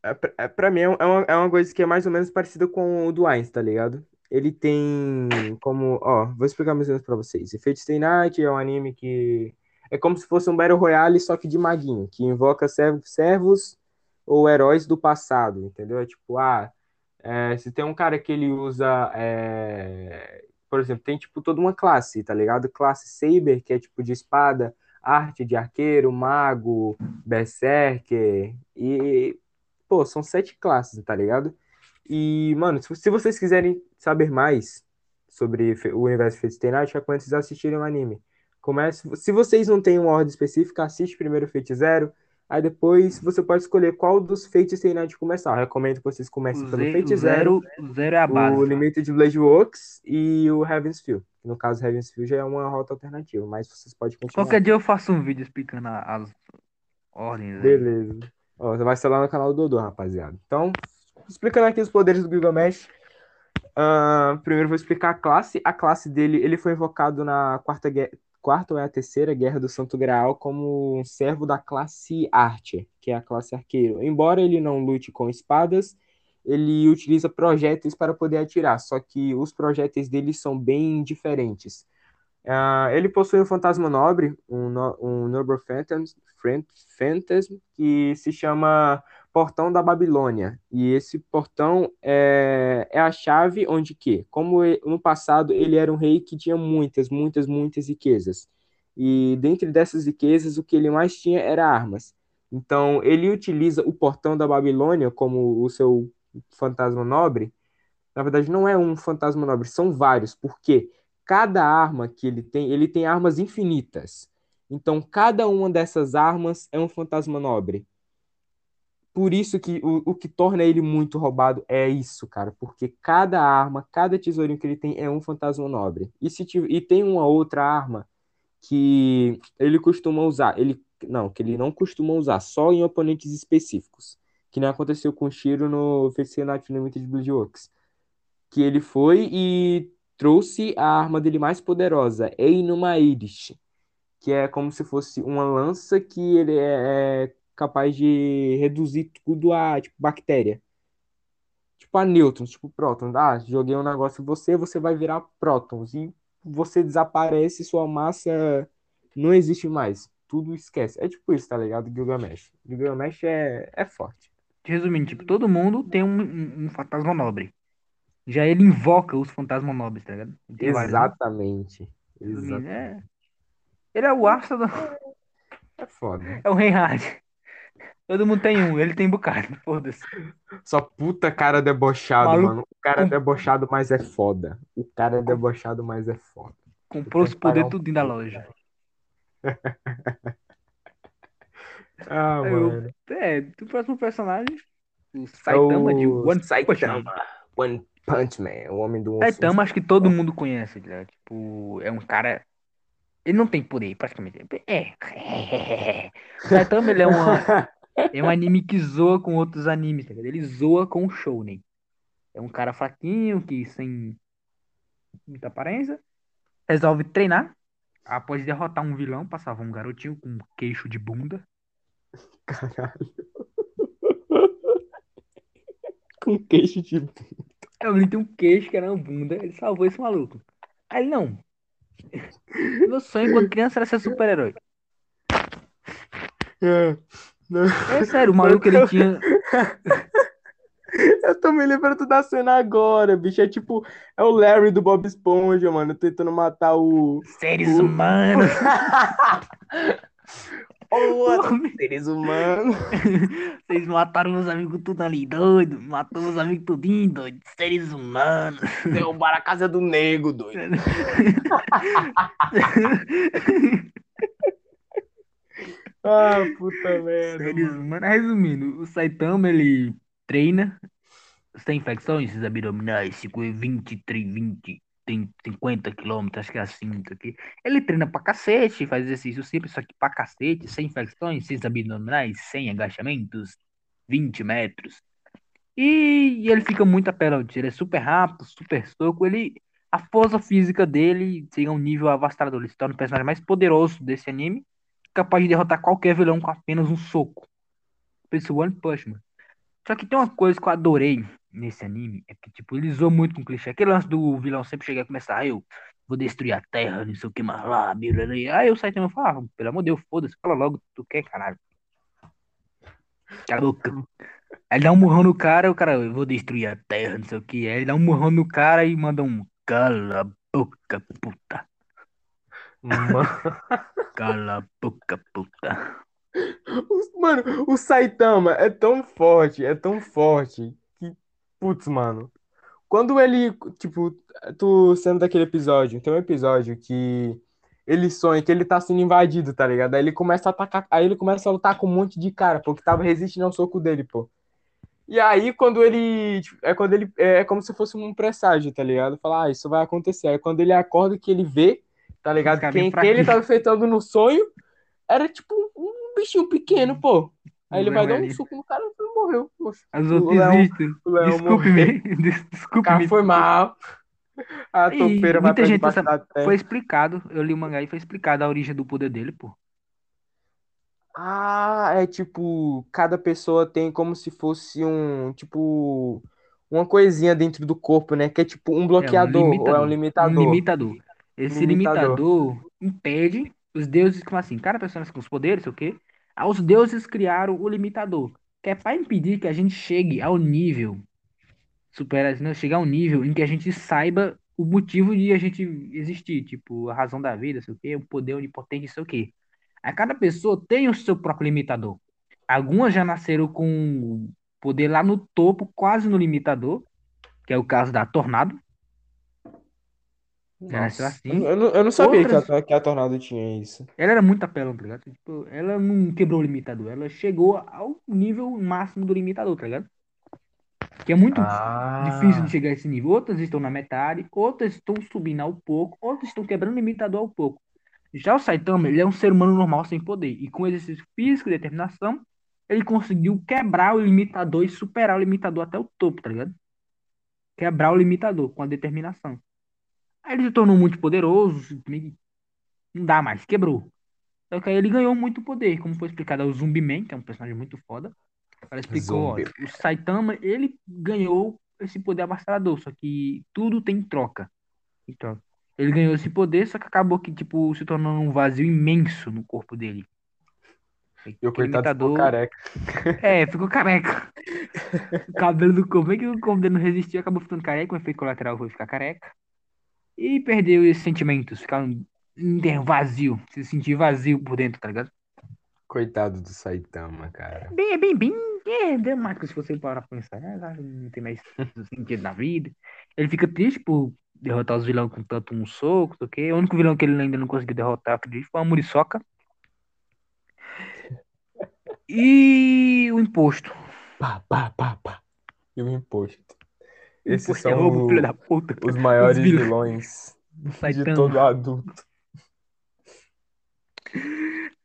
é, pra- é, pra mim é uma, é uma coisa que é mais ou menos parecida com o do Ainz, tá ligado? Ele tem como, ó, vou explicar mais ou menos pra vocês. Fate Stay Night é um anime que é como se fosse um Battle Royale, só que de maguinho, que invoca serv- servos ou heróis do passado, entendeu? É tipo, ah, é, se tem um cara que ele usa, é, por exemplo, tem tipo toda uma classe, tá ligado? Classe Saber, que é tipo de espada, arte de arqueiro, mago, berserker, e, pô, são sete classes, tá ligado? E, mano, se, vocês quiserem saber mais sobre o universo Fate Night, recomendo vocês assistirem o anime. Comece, se vocês não têm uma ordem específica, assiste primeiro Fate Zero, aí depois você pode escolher qual dos Fate Stay Night começar. Eu recomendo que vocês comecem O, pelo ze- Fate o Zero, zero, o zero é a o base. Limited Blade Works e o Heaven's Feel. No caso, Heaven's Feel já é uma rota alternativa, mas vocês podem continuar. Qualquer dia eu faço um vídeo explicando as ordens. aí. Beleza. Ó, vai ser lá no canal do Dodô, rapaziada. Então, explicando aqui os poderes do Gilgamesh. Ah, primeiro vou explicar a classe. A classe dele, ele foi invocado na quarta guerra, quarta ou é a terceira guerra do Santo Graal como um servo da classe Archer, que é a classe arqueiro. Embora ele não lute com espadas, ele utiliza projéteis para poder atirar, só que os projéteis dele são bem diferentes. Uh, ele possui um fantasma nobre, um, no, um Noble Phantasm, Phantasm, que se chama Portão da Babilônia. E esse portão é, é a chave onde que, como no passado ele era um rei que tinha muitas, muitas, muitas riquezas. E dentre dessas riquezas, o que ele mais tinha era armas. Então, ele utiliza o portão da Babilônia como o seu fantasma nobre. Na verdade, não é um fantasma nobre, são vários, porque cada arma que ele tem, ele tem armas infinitas. Então, cada uma dessas armas é um fantasma nobre. Por isso que o, o que torna ele muito roubado é isso, cara. Porque cada arma, cada tesourinho que ele tem é um fantasma nobre. E, se tiver, e tem uma outra arma que ele costuma usar. Ele, não, que ele não costuma usar, só em oponentes específicos. Que nem aconteceu com o Shiro no FC Night Limited Bloodworks. Que ele foi e trouxe a arma dele mais poderosa, Einuma Irish, que é como se fosse uma lança que ele é, é capaz de reduzir tudo a tipo, bactéria. Tipo a nêutrons, tipo prótons. Ah, joguei um negócio em você, você vai virar prótons. E você desaparece, sua massa não existe mais. Tudo esquece. É tipo isso, tá ligado? Gilgamesh. Gilgamesh é, é forte. Resumindo, tipo, todo mundo tem um, um, um fantasma nobre. Já ele invoca os fantasmas nobres, tá ligado? Tem Exatamente. Né? Exatamente. É... Ele é o Arsa do... É foda. É o Rei Hard. Todo mundo tem um, ele tem bocado, foda-se. Só puta cara debochado, Maluco, mano. O cara é debochado, mas é foda. O cara é debochado, mas é foda. Comprou os poderes tudinho da loja. ah, mano. É, o próximo personagem, o Saitama é o... de One Saitama. One Punch Man, o homem do Saitama, acho que todo mundo conhece, né? Tipo, é um cara. Ele não tem poder, praticamente. É. Saitama, ele é uma. É um anime que zoa com outros animes, tá ligado? Ele zoa com o Shounen. É um cara fraquinho, que sem muita aparência. Resolve treinar. Após derrotar um vilão, passava um garotinho com um queixo de bunda. Caralho. com queixo de bunda. É, ele tem um queixo que era uma bunda. Ele salvou esse maluco. Aí não. Meu sonho quando criança era ser super-herói. É. É sério, o maluco ele tinha. Eu tô me lembrando da cena agora, bicho. É tipo, é o Larry do Bob Esponja, mano, tentando matar o. Seres o... humanos! Ô, seres humanos. Vocês mataram meus amigos tudo ali, doido. Matou meus amigos tudinho, doido. Seres humanos. Derrubaram a casa do nego, doido. Ah, puta merda. Seres humanos. Resumindo, o Saitama, ele treina sem infecções, abdominais, 20, 30, 20, tem 50 quilômetros, acho que é assim, aqui. Ele treina pra cacete, faz exercício simples, só que pra cacete, sem infecções, sem abdominais, sem agachamentos, 20 metros. E, e ele fica muito apelante, ele é super rápido, super soco, ele... A força física dele chega a um nível avastador, ele se torna o personagem mais poderoso desse anime, capaz de derrotar qualquer vilão com apenas um soco. Isso, One Punch Man. Só que tem uma coisa que eu adorei nesse anime é que, tipo, ele zoou muito com clichê. Aquele lance do vilão sempre chegar e começar, ah, eu vou destruir a terra, não sei o que mais lá, aí o Saitama fala, ah, pelo amor de Deus, foda-se, fala logo tu quer, caralho. Cala. Aí dá um murrão no cara, o cara, eu vou destruir a terra, não sei o que. Aí ele dá um murrão no cara e manda um cala a boca, puta. Cala a boca, puta. Mano, o Saitama é tão forte, é tão forte Putz, mano. Quando ele, tipo, tu sendo daquele episódio, tem um episódio que ele sonha que ele tá sendo invadido, tá ligado? Aí ele começa a atacar, aí ele começa a lutar com um monte de cara, pô, que tava resistindo ao soco dele, pô. E aí, quando ele. Tipo, é quando ele. É como se fosse um presságio, tá ligado? Falar, ah, isso vai acontecer. Aí quando ele acorda que ele vê, tá ligado? Quem, quem ele tava enfrentando no sonho era tipo um bichinho pequeno, pô. Aí ele vai dar um suco no cara e morreu. Poxa. As outras existem. Desculpe-me. Desculpe-me. Foi mal. A topeira vai muita gente terra. Foi explicado, eu li o mangá e foi explicado a origem do poder dele, pô. Ah, é tipo, cada pessoa tem como se fosse um, tipo, uma coisinha dentro do corpo, né? Que é tipo um bloqueador ou é um limitador. Um limitador. Esse Limitador. limitador impede os deuses, como assim, cada pessoa nasce com os poderes, sei o quê? Aí os deuses criaram o limitador, que é para impedir que a gente chegue ao nível, supera, não, chegar ao nível em que a gente saiba o motivo de a gente existir, tipo, a razão da vida, sei o quê, o poder onipotente, sei o quê. Aí cada pessoa tem o seu próprio limitador. Algumas já nasceram com poder lá no topo, quase no limitador, que é o caso da Tornado. Assim. eu, não- eu não sabia Outras- que, a, que a Tornado tinha isso. Ela era muito apelão, tá ligado? Tipo, ela não quebrou o limitador, ela chegou ao nível máximo do limitador, tá ligado? Que é muito Ah, difícil de chegar a esse nível. Outras estão na metade, outras estão subindo ao pouco, outras estão quebrando o limitador ao pouco. Já o Saitama, ele é um ser humano normal sem poder. E com exercício físico e determinação, ele conseguiu quebrar o limitador e superar o limitador até o topo, tá ligado? Quebrar o limitador com a determinação. Aí ele se tornou muito poderoso, simplesmente não dá mais, quebrou. Só que aí ele ganhou muito poder, como foi explicado, é o Zumbi Man, que é um personagem muito foda. Ela explicou, olha, o Saitama, ele ganhou esse poder avassalador, só que tudo tem troca. Troca. Ele ganhou esse poder, só que acabou que, tipo, se tornando um vazio imenso no corpo dele. E o coitado ficou limitador- careca. É, ficou careca. O cabelo do corpo, é que o corpo dele não resistiu, acabou ficando careca, o efeito colateral foi ficar careca. E perdeu esses sentimentos, ficar inter- vazio, se sentir vazio por dentro, tá ligado? Coitado do Saitama, cara. Bem, é bem, bem, é dramático se você parar pra pensar, né? Não tem mais sentido na vida. Ele fica triste por derrotar os vilões com tanto um soco, o quê. O único vilão que ele ainda não conseguiu derrotar, acredito, foi a Muriçoca. E o imposto. Pá, pá, pá, pá. E o imposto. Esses é são roubo, o- filho da puta. os maiores Os vilões. de todo adulto.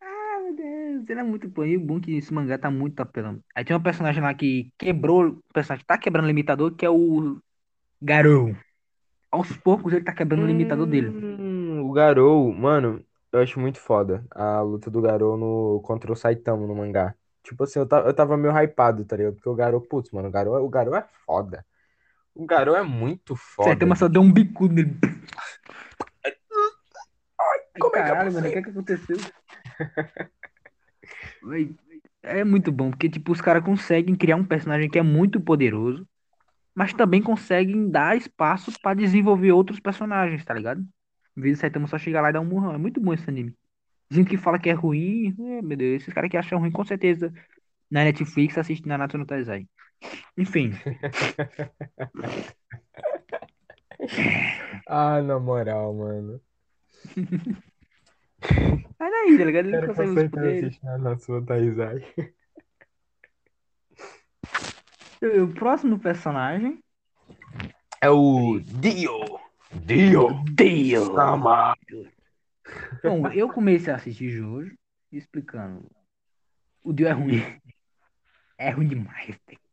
Ah, meu Deus, ele é muito bom. E o bom é que esse mangá tá muito apelando. Aí tem um personagem lá que quebrou, o personagem tá quebrando o limitador, que é o Garou. Aos poucos ele tá quebrando o limitador dele. Hum, o Garou, mano, eu acho muito foda a luta do Garou no, contra o Saitama no mangá. Tipo assim, eu tava, eu tava meio hypado, tá ligado? Porque o Garou, putz, mano, o Garou, o Garou é foda. O Garou é muito foda. Saitama só deu um bicudo nele. Ai, como é que é caralho, mano, o que é que aconteceu? É muito bom, porque tipo, os caras conseguem criar um personagem que é muito poderoso, mas também conseguem dar espaço pra desenvolver outros personagens, tá ligado? Em vez de Saitama só chegar lá e dar um murrão. É muito bom esse anime. Gente que fala que é ruim, é, meu Deus, esses caras que acham ruim, com certeza, na Netflix assistem na Natsu no Taizai. Enfim, Ah, na moral, mano. mas aí, tá ligado? Ele Quero consegue os poderes. na sua. O próximo personagem. É o Dio. Dio. Dio! Sama. Bom, eu comecei a assistir Jojo explicando. O Dio é ruim. É ruim demais, velho.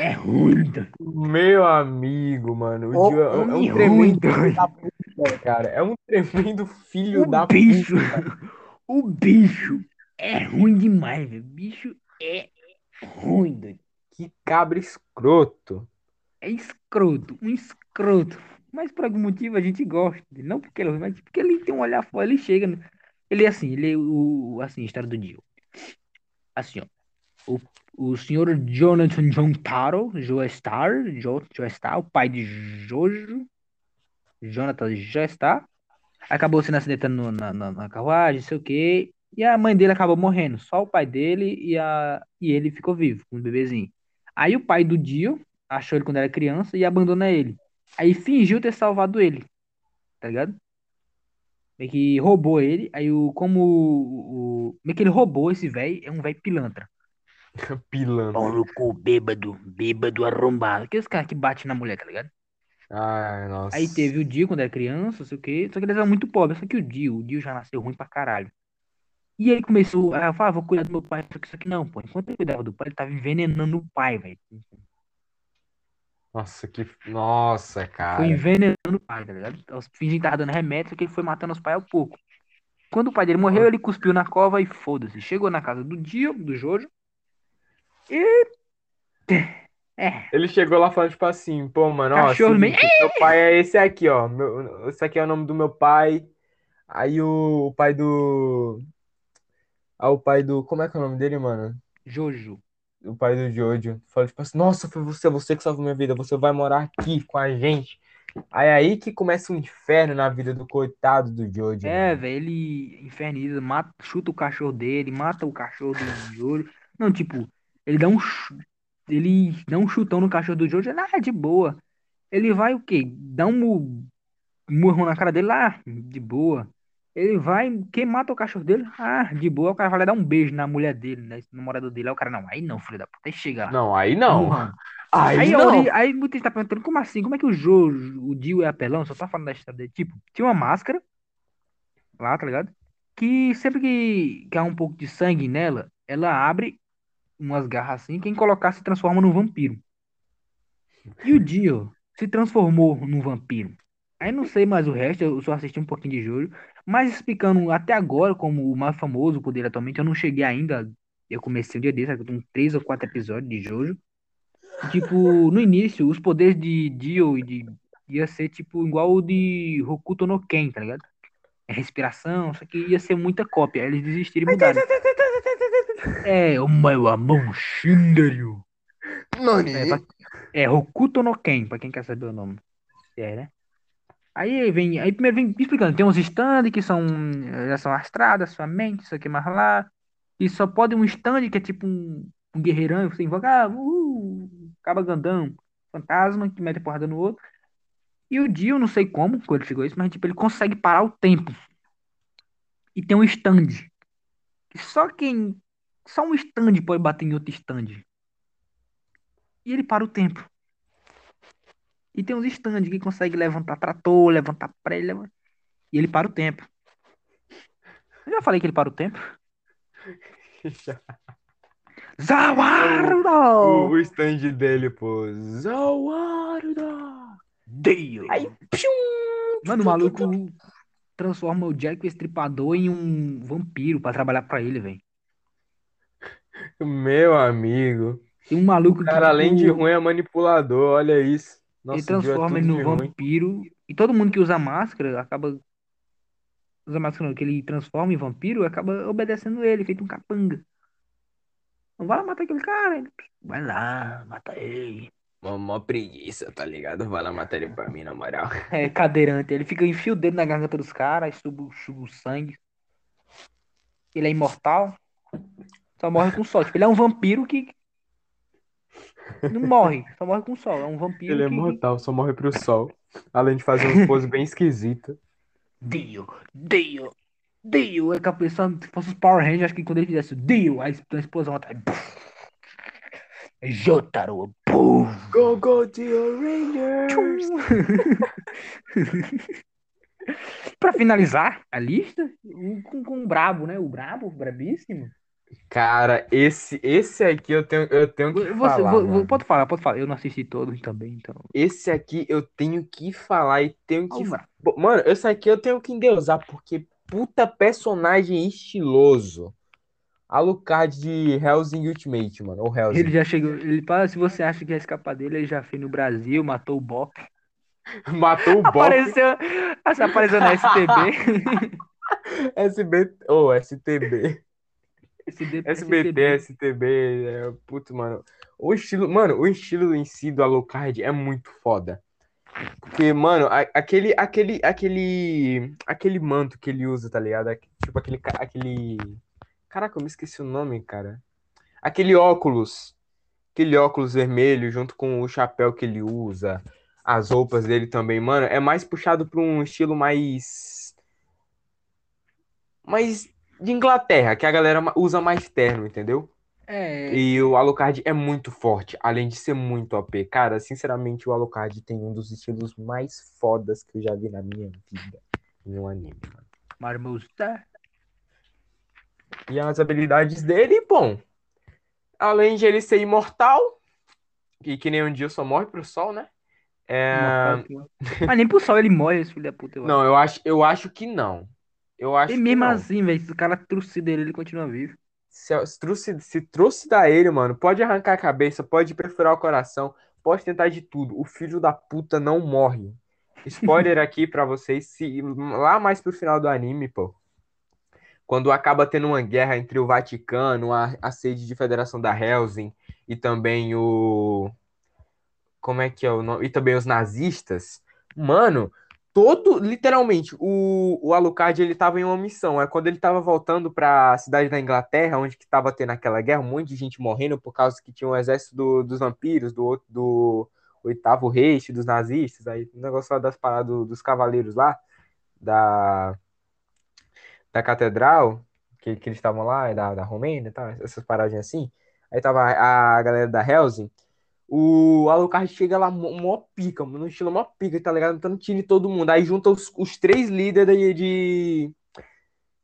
É ruim. Meu amigo, mano. O Dio é, é um tremendo ruim, da puta, cara. É um tremendo filho O da bicho. puta. O bicho é ruim demais, velho. O bicho é ruim, doido. Que cabra escroto. É escroto, um escroto. Mas por algum motivo a gente gosta dele. Não porque ele é ruim, mas porque ele tem um olhar fora, ele chega. Ele é assim, ele é o. Assim, a história do Dio. Assim, ó. O, o senhor Jonathan John Taro, Joestar, Jo, Joestar, o pai de Jojo, Jonathan Joestar, acabou se acidentando na, na, na carruagem, sei o quê. E a mãe dele acabou morrendo. Só o pai dele e, a, e ele ficou vivo, com o bebezinho. Aí o pai do Dio achou ele quando era criança e abandona ele. Aí fingiu ter salvado ele. Tá ligado? Meio que roubou ele. Aí o. Como o. o- meio que ele roubou esse velho. É um velho pilantra. Pilantra. Pau no cu, bêbado. Bêbado arrombado. Aqueles caras que batem na mulher, tá ligado? Ai, nossa. Aí teve o Dio quando era criança, não sei o quê. Só que eles eram muito pobres. Só que o Dio, o Dio já nasceu ruim pra caralho. E ele começou a falar, ah, vou cuidar do meu pai. Só que isso aqui não, pô. Enquanto ele cuidava do pai, ele tava envenenando o pai, velho. Nossa, que. Nossa, cara. Foi envenenando o pai, tá ligado? Os fins que tava dando remédio, só que ele foi matando os pais ao pouco. Quando o pai dele morreu, ele cuspiu na cova e foda-se. Chegou na casa do Dio, do Jojo. E. É. Ele chegou lá falando, tipo assim, pô, mano, ó, Cachorro seguinte, meu pai é esse aqui, ó. Meu, esse aqui é o nome do meu pai. Aí o, o pai do. Ah, o pai do. Como é que é o nome dele, mano? Jojo. O pai do Jojo. Falou, tipo assim, nossa, foi você, você que salvou minha vida. Você vai morar aqui com a gente. Aí é aí que começa o inferno na vida do coitado do Jojo. É, velho, ele inferniza, mata, chuta o cachorro dele, mata o cachorro do Jojo. Não, tipo, ele dá um ele dá um chutão no cachorro do Jojo, ah, de boa. Ele vai o quê? Dá um mu- murrão na cara dele, ah, de boa. Ele vai, quem mata o cachorro dele? Ah, de boa. O cara vai lá dar um beijo na mulher dele, né? namorado dele. Aí o cara, não, aí não, filho da puta, aí chega lá. Não, aí não. Aí, Aí, não. aí muita gente tá perguntando, como assim? Como é que o Jojo, o Dio é apelão? Só tá falando da história dele. Tipo, tinha uma máscara lá, tá ligado? Que sempre que, que há um pouco de sangue nela, ela abre umas garras assim, quem colocar se transforma num vampiro. E o Dio se transformou num vampiro. Aí não sei mais o resto, eu só assisti um pouquinho de Jojo. Mas explicando até agora, como o mais famoso poder atualmente, eu não cheguei ainda. Eu comecei um dia desse, com três ou quatro episódios de Jojo. Tipo, no início, os poderes de Dio e de. ia ser tipo igual o de Hokuto no Ken, tá ligado? É respiração, só que ia ser muita cópia. Aí eles desistiram e mudaram. É, o meu amor Shinderu. Nani? É, pra- é Hokuto no Ken, pra quem quer saber o nome. É, né? Aí vem, aí primeiro vem explicando, tem uns stand que são, já são astradas, sua mente, isso aqui mais lá. E só pode um stand que é tipo um, um guerreirão, você invoca, uh, acaba grandão, fantasma que mete a porrada no outro. E o Dio, não sei como, ele a isso, mas tipo, ele consegue parar o tempo. E tem um stand. Só quem. Só um stand pode bater em outro stand. E ele para o tempo. E tem uns stands que consegue levantar trator, levantar pré, leva- e ele para o tempo. Eu já falei que ele para o tempo. o, Zawarudo! o stand dele, pô. Zawaruda. Dio! Aí, pium, Mano, o maluco transforma o Jack o Estripador em um vampiro pra trabalhar pra ele, velho. Meu amigo. Tem um maluco O que, cara, além de tipo, ruim, é manipulador. Olha isso. ele Nossa, Dio é transforma tudo ele ruim. vampiro. E todo mundo que usa máscara acaba. Usa máscara não, que ele transforma em vampiro, acaba obedecendo ele, feito um capanga. Não vai lá matar aquele cara. Ele, Vai lá, mata ele. Mó, mó preguiça, tá ligado? Vai lá matar ele pra mim, na moral. É cadeirante. Ele fica enfia o dedo na garganta dos caras, suga, o- suga o sangue. Ele é imortal. Só morre com sol. Tipo, ele é um vampiro que. Não morre, só morre com sol. É um vampiro Ele é que. mortal, só morre pro sol. Além de fazer uns poses bem esquisitas. Dio, Dio, Dio. É que a pessoa, se fosse os Power Rangers, acho que quando ele fizesse o Dio, aí a explosão atrás. Jotaro. Pum. Go, go, Dio Rangers! Pra finalizar a lista, com, com o Brabo, né? O Brabo, o Brabíssimo. Cara, esse, esse aqui eu tenho, eu tenho que Você, falar, vo- vo- mano. pode falar, pode falar. Eu não assisti todos também, então. Esse aqui eu tenho que falar e tenho que. Pô, Mano, esse aqui eu tenho que endeusar, porque puta personagem estiloso. Alucard de Hellsing Ultimate, mano. Ou Ele Hellsing. já chegou. Ele fala, se você acha que ia escapar dele, ele já fez no Brasil, matou o Bop. Matou o Bop. Apareceu, apareceu na STB. SB. Ou STB. SB, SBT, STB. É, putz, mano. O estilo. Mano, o estilo em si do Alucard é muito foda. Porque, mano, aquele, aquele, aquele, aquele manto que ele usa, tá ligado? Tipo aquele, aquele, caraca, eu me esqueci o nome, cara. Aquele óculos, aquele óculos vermelho junto com o chapéu que ele usa, as roupas dele também, mano, é mais puxado pra um estilo mais, mais de Inglaterra, que a galera usa mais terno, entendeu? É, E o Alucard é muito forte, além de ser muito OP. Cara, sinceramente, o Alucard tem um dos estilos mais fodas que eu já vi na minha vida em um anime, mano. Marmosta. E as habilidades dele, bom. Além de ele ser imortal, E que nem um dia só morre pro sol, né? É... Mas nem pro sol ele morre, esse filho da puta. eu acho. Não, eu acho, eu acho que não. Eu acho E que mesmo assim, velho, se o cara trucida ele, ele continua vivo. Se, se, truci- se trucidar ele, mano, pode arrancar a cabeça, pode perfurar o coração, pode tentar de tudo. O filho da puta não morre. Spoiler aqui pra vocês, se lá mais pro final do anime, pô, quando acaba tendo uma guerra entre o Vaticano, a, a sede de Federação da Helsing e também o como é que é o nome? E também os nazistas. Mano, todo, literalmente, o, o Alucard, ele tava em uma missão. É quando ele tava voltando pra cidade da Inglaterra, onde que tava tendo aquela guerra, um monte de gente morrendo por causa que tinha um exército do- dos vampiros, do, do oitavo Reich, dos nazistas, aí o negócio das paradas do- dos cavaleiros lá, da, da catedral, que, que eles estavam lá, da, da Romênia e tal, essas paradinhas assim. Aí tava a, galera da Helsing. O Alucard chega lá, mó, pica, mano, no estilo mó pica, tá ligado? Tiro em todo mundo. Aí junta os, os três líderes de, de,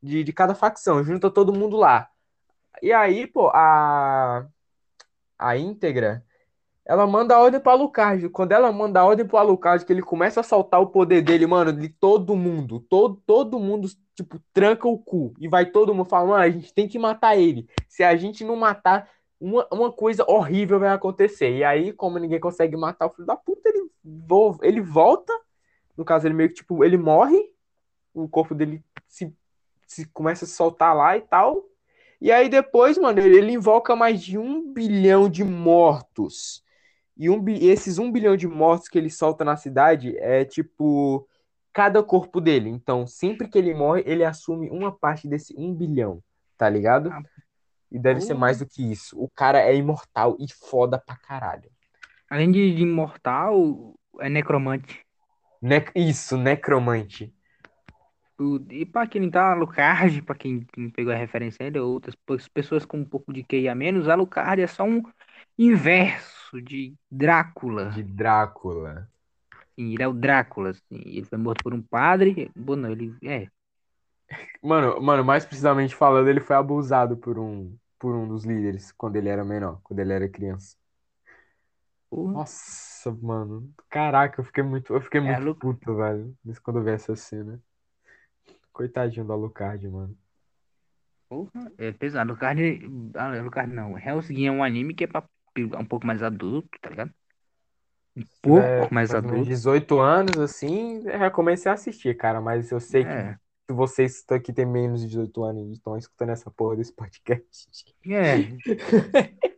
de, de cada facção, junta todo mundo lá. E aí, pô, a, a íntegra, ela manda a ordem pro Alucard. Quando ela manda a ordem pro Alucard, que ele começa a soltar o poder dele, mano, de todo mundo, todo, todo mundo, tipo, tranca o cu. E vai todo mundo falando, a gente tem que matar ele. Se a gente não matar, uma, uma coisa horrível vai acontecer. E aí, como ninguém consegue matar o filho da puta, ele, ele volta. No caso, ele meio que, tipo, ele morre. O corpo dele se, se começa a soltar lá e tal. E aí depois, mano, ele invoca mais de um bilhão de mortos. E um, esses um bilhão de mortos que ele solta na cidade é tipo cada corpo dele. Então, sempre que ele morre, ele assume uma parte desse um bilhão, tá ligado? Ah, E deve ser mais do que isso. O cara é imortal e foda pra caralho. Além de, imortal, é necromante. Ne- isso, necromante. E pra quem tá, Alucard, pra quem não pegou a referência ainda, outras pe- pessoas com um pouco de QI a menos, Alucard é só um inverso de Drácula. De Drácula. Sim, ele é o Drácula, assim. Ele foi morto por um padre. Bom, não, ele é. Mano, mano, mais precisamente falando, ele foi abusado por um, por um dos líderes quando ele era menor, quando ele era criança. Porra. Nossa, mano. Caraca, eu fiquei muito, eu fiquei É, muito Lu- puto, velho, quando eu vi essa cena. Coitadinho do Alucard, mano. Porra, é pesado. Alucard, ah, Alucard não. Hellsing é um anime que é pra um pouco mais adulto, tá ligado? Um pouco É, mais adulto. 18 anos, assim, eu já comecei a assistir, cara, mas eu sei que É, se vocês estão aqui têm menos de 18 anos e estão escutando essa porra desse podcast, é.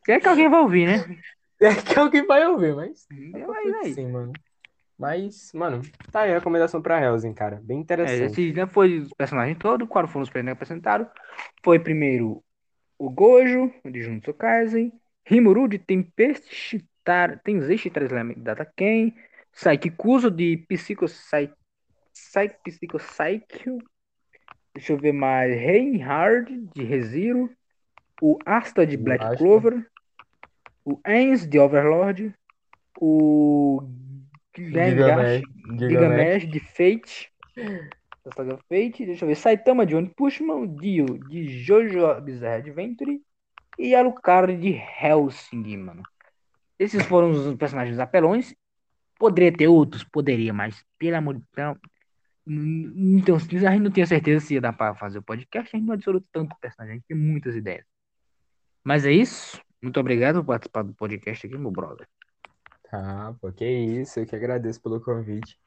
É que alguém vai ouvir, né? é que alguém vai ouvir, mas É, é aí. sim, mano. Mas, mano, tá aí a recomendação pra Helsing, cara. Bem É, interessante. esse já foi os personagens todos. Quais foram os personagens apresentados? Foi primeiro o Gojo, de Jujutsu Kaisen, Rimuru, de Tempest Tenzeishi Translation Data Ken, Saiki Kuzo, de Psy- Psycho deixa eu ver mais, Reinhard, de ReZero, o Asta, de Black Asta. Clover, o Ains, de Overlord, o. Gilgamesh de Fate. Da saga Fate. Deixa eu ver. Saitama de One Punch Man. Dio de Jojo Bizarre Adventure. E Alucard de Helsing, mano. Esses foram os personagens apelões. Poderia ter outros? Poderia, mas pelo amor de Deus. Então, a gente não tinha certeza se ia dar pra fazer o podcast. A gente não adicionou tanto personagem. A gente tem muitas ideias. Mas é isso. Muito obrigado por participar do podcast aqui, meu brother. Ah, pô, que isso, eu que agradeço pelo convite.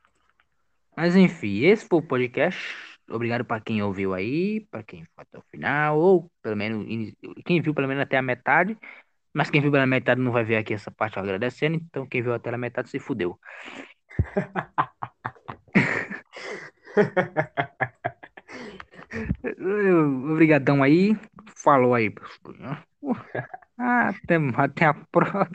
Mas enfim, esse foi o podcast. Obrigado para quem ouviu aí, para quem foi até o final, ou pelo menos quem viu pelo menos até a metade. Mas quem viu pela metade não vai ver aqui essa parte agradecendo, então quem viu até a metade se fudeu. Obrigadão aí. Falou aí, pessoal. Até, até a próxima.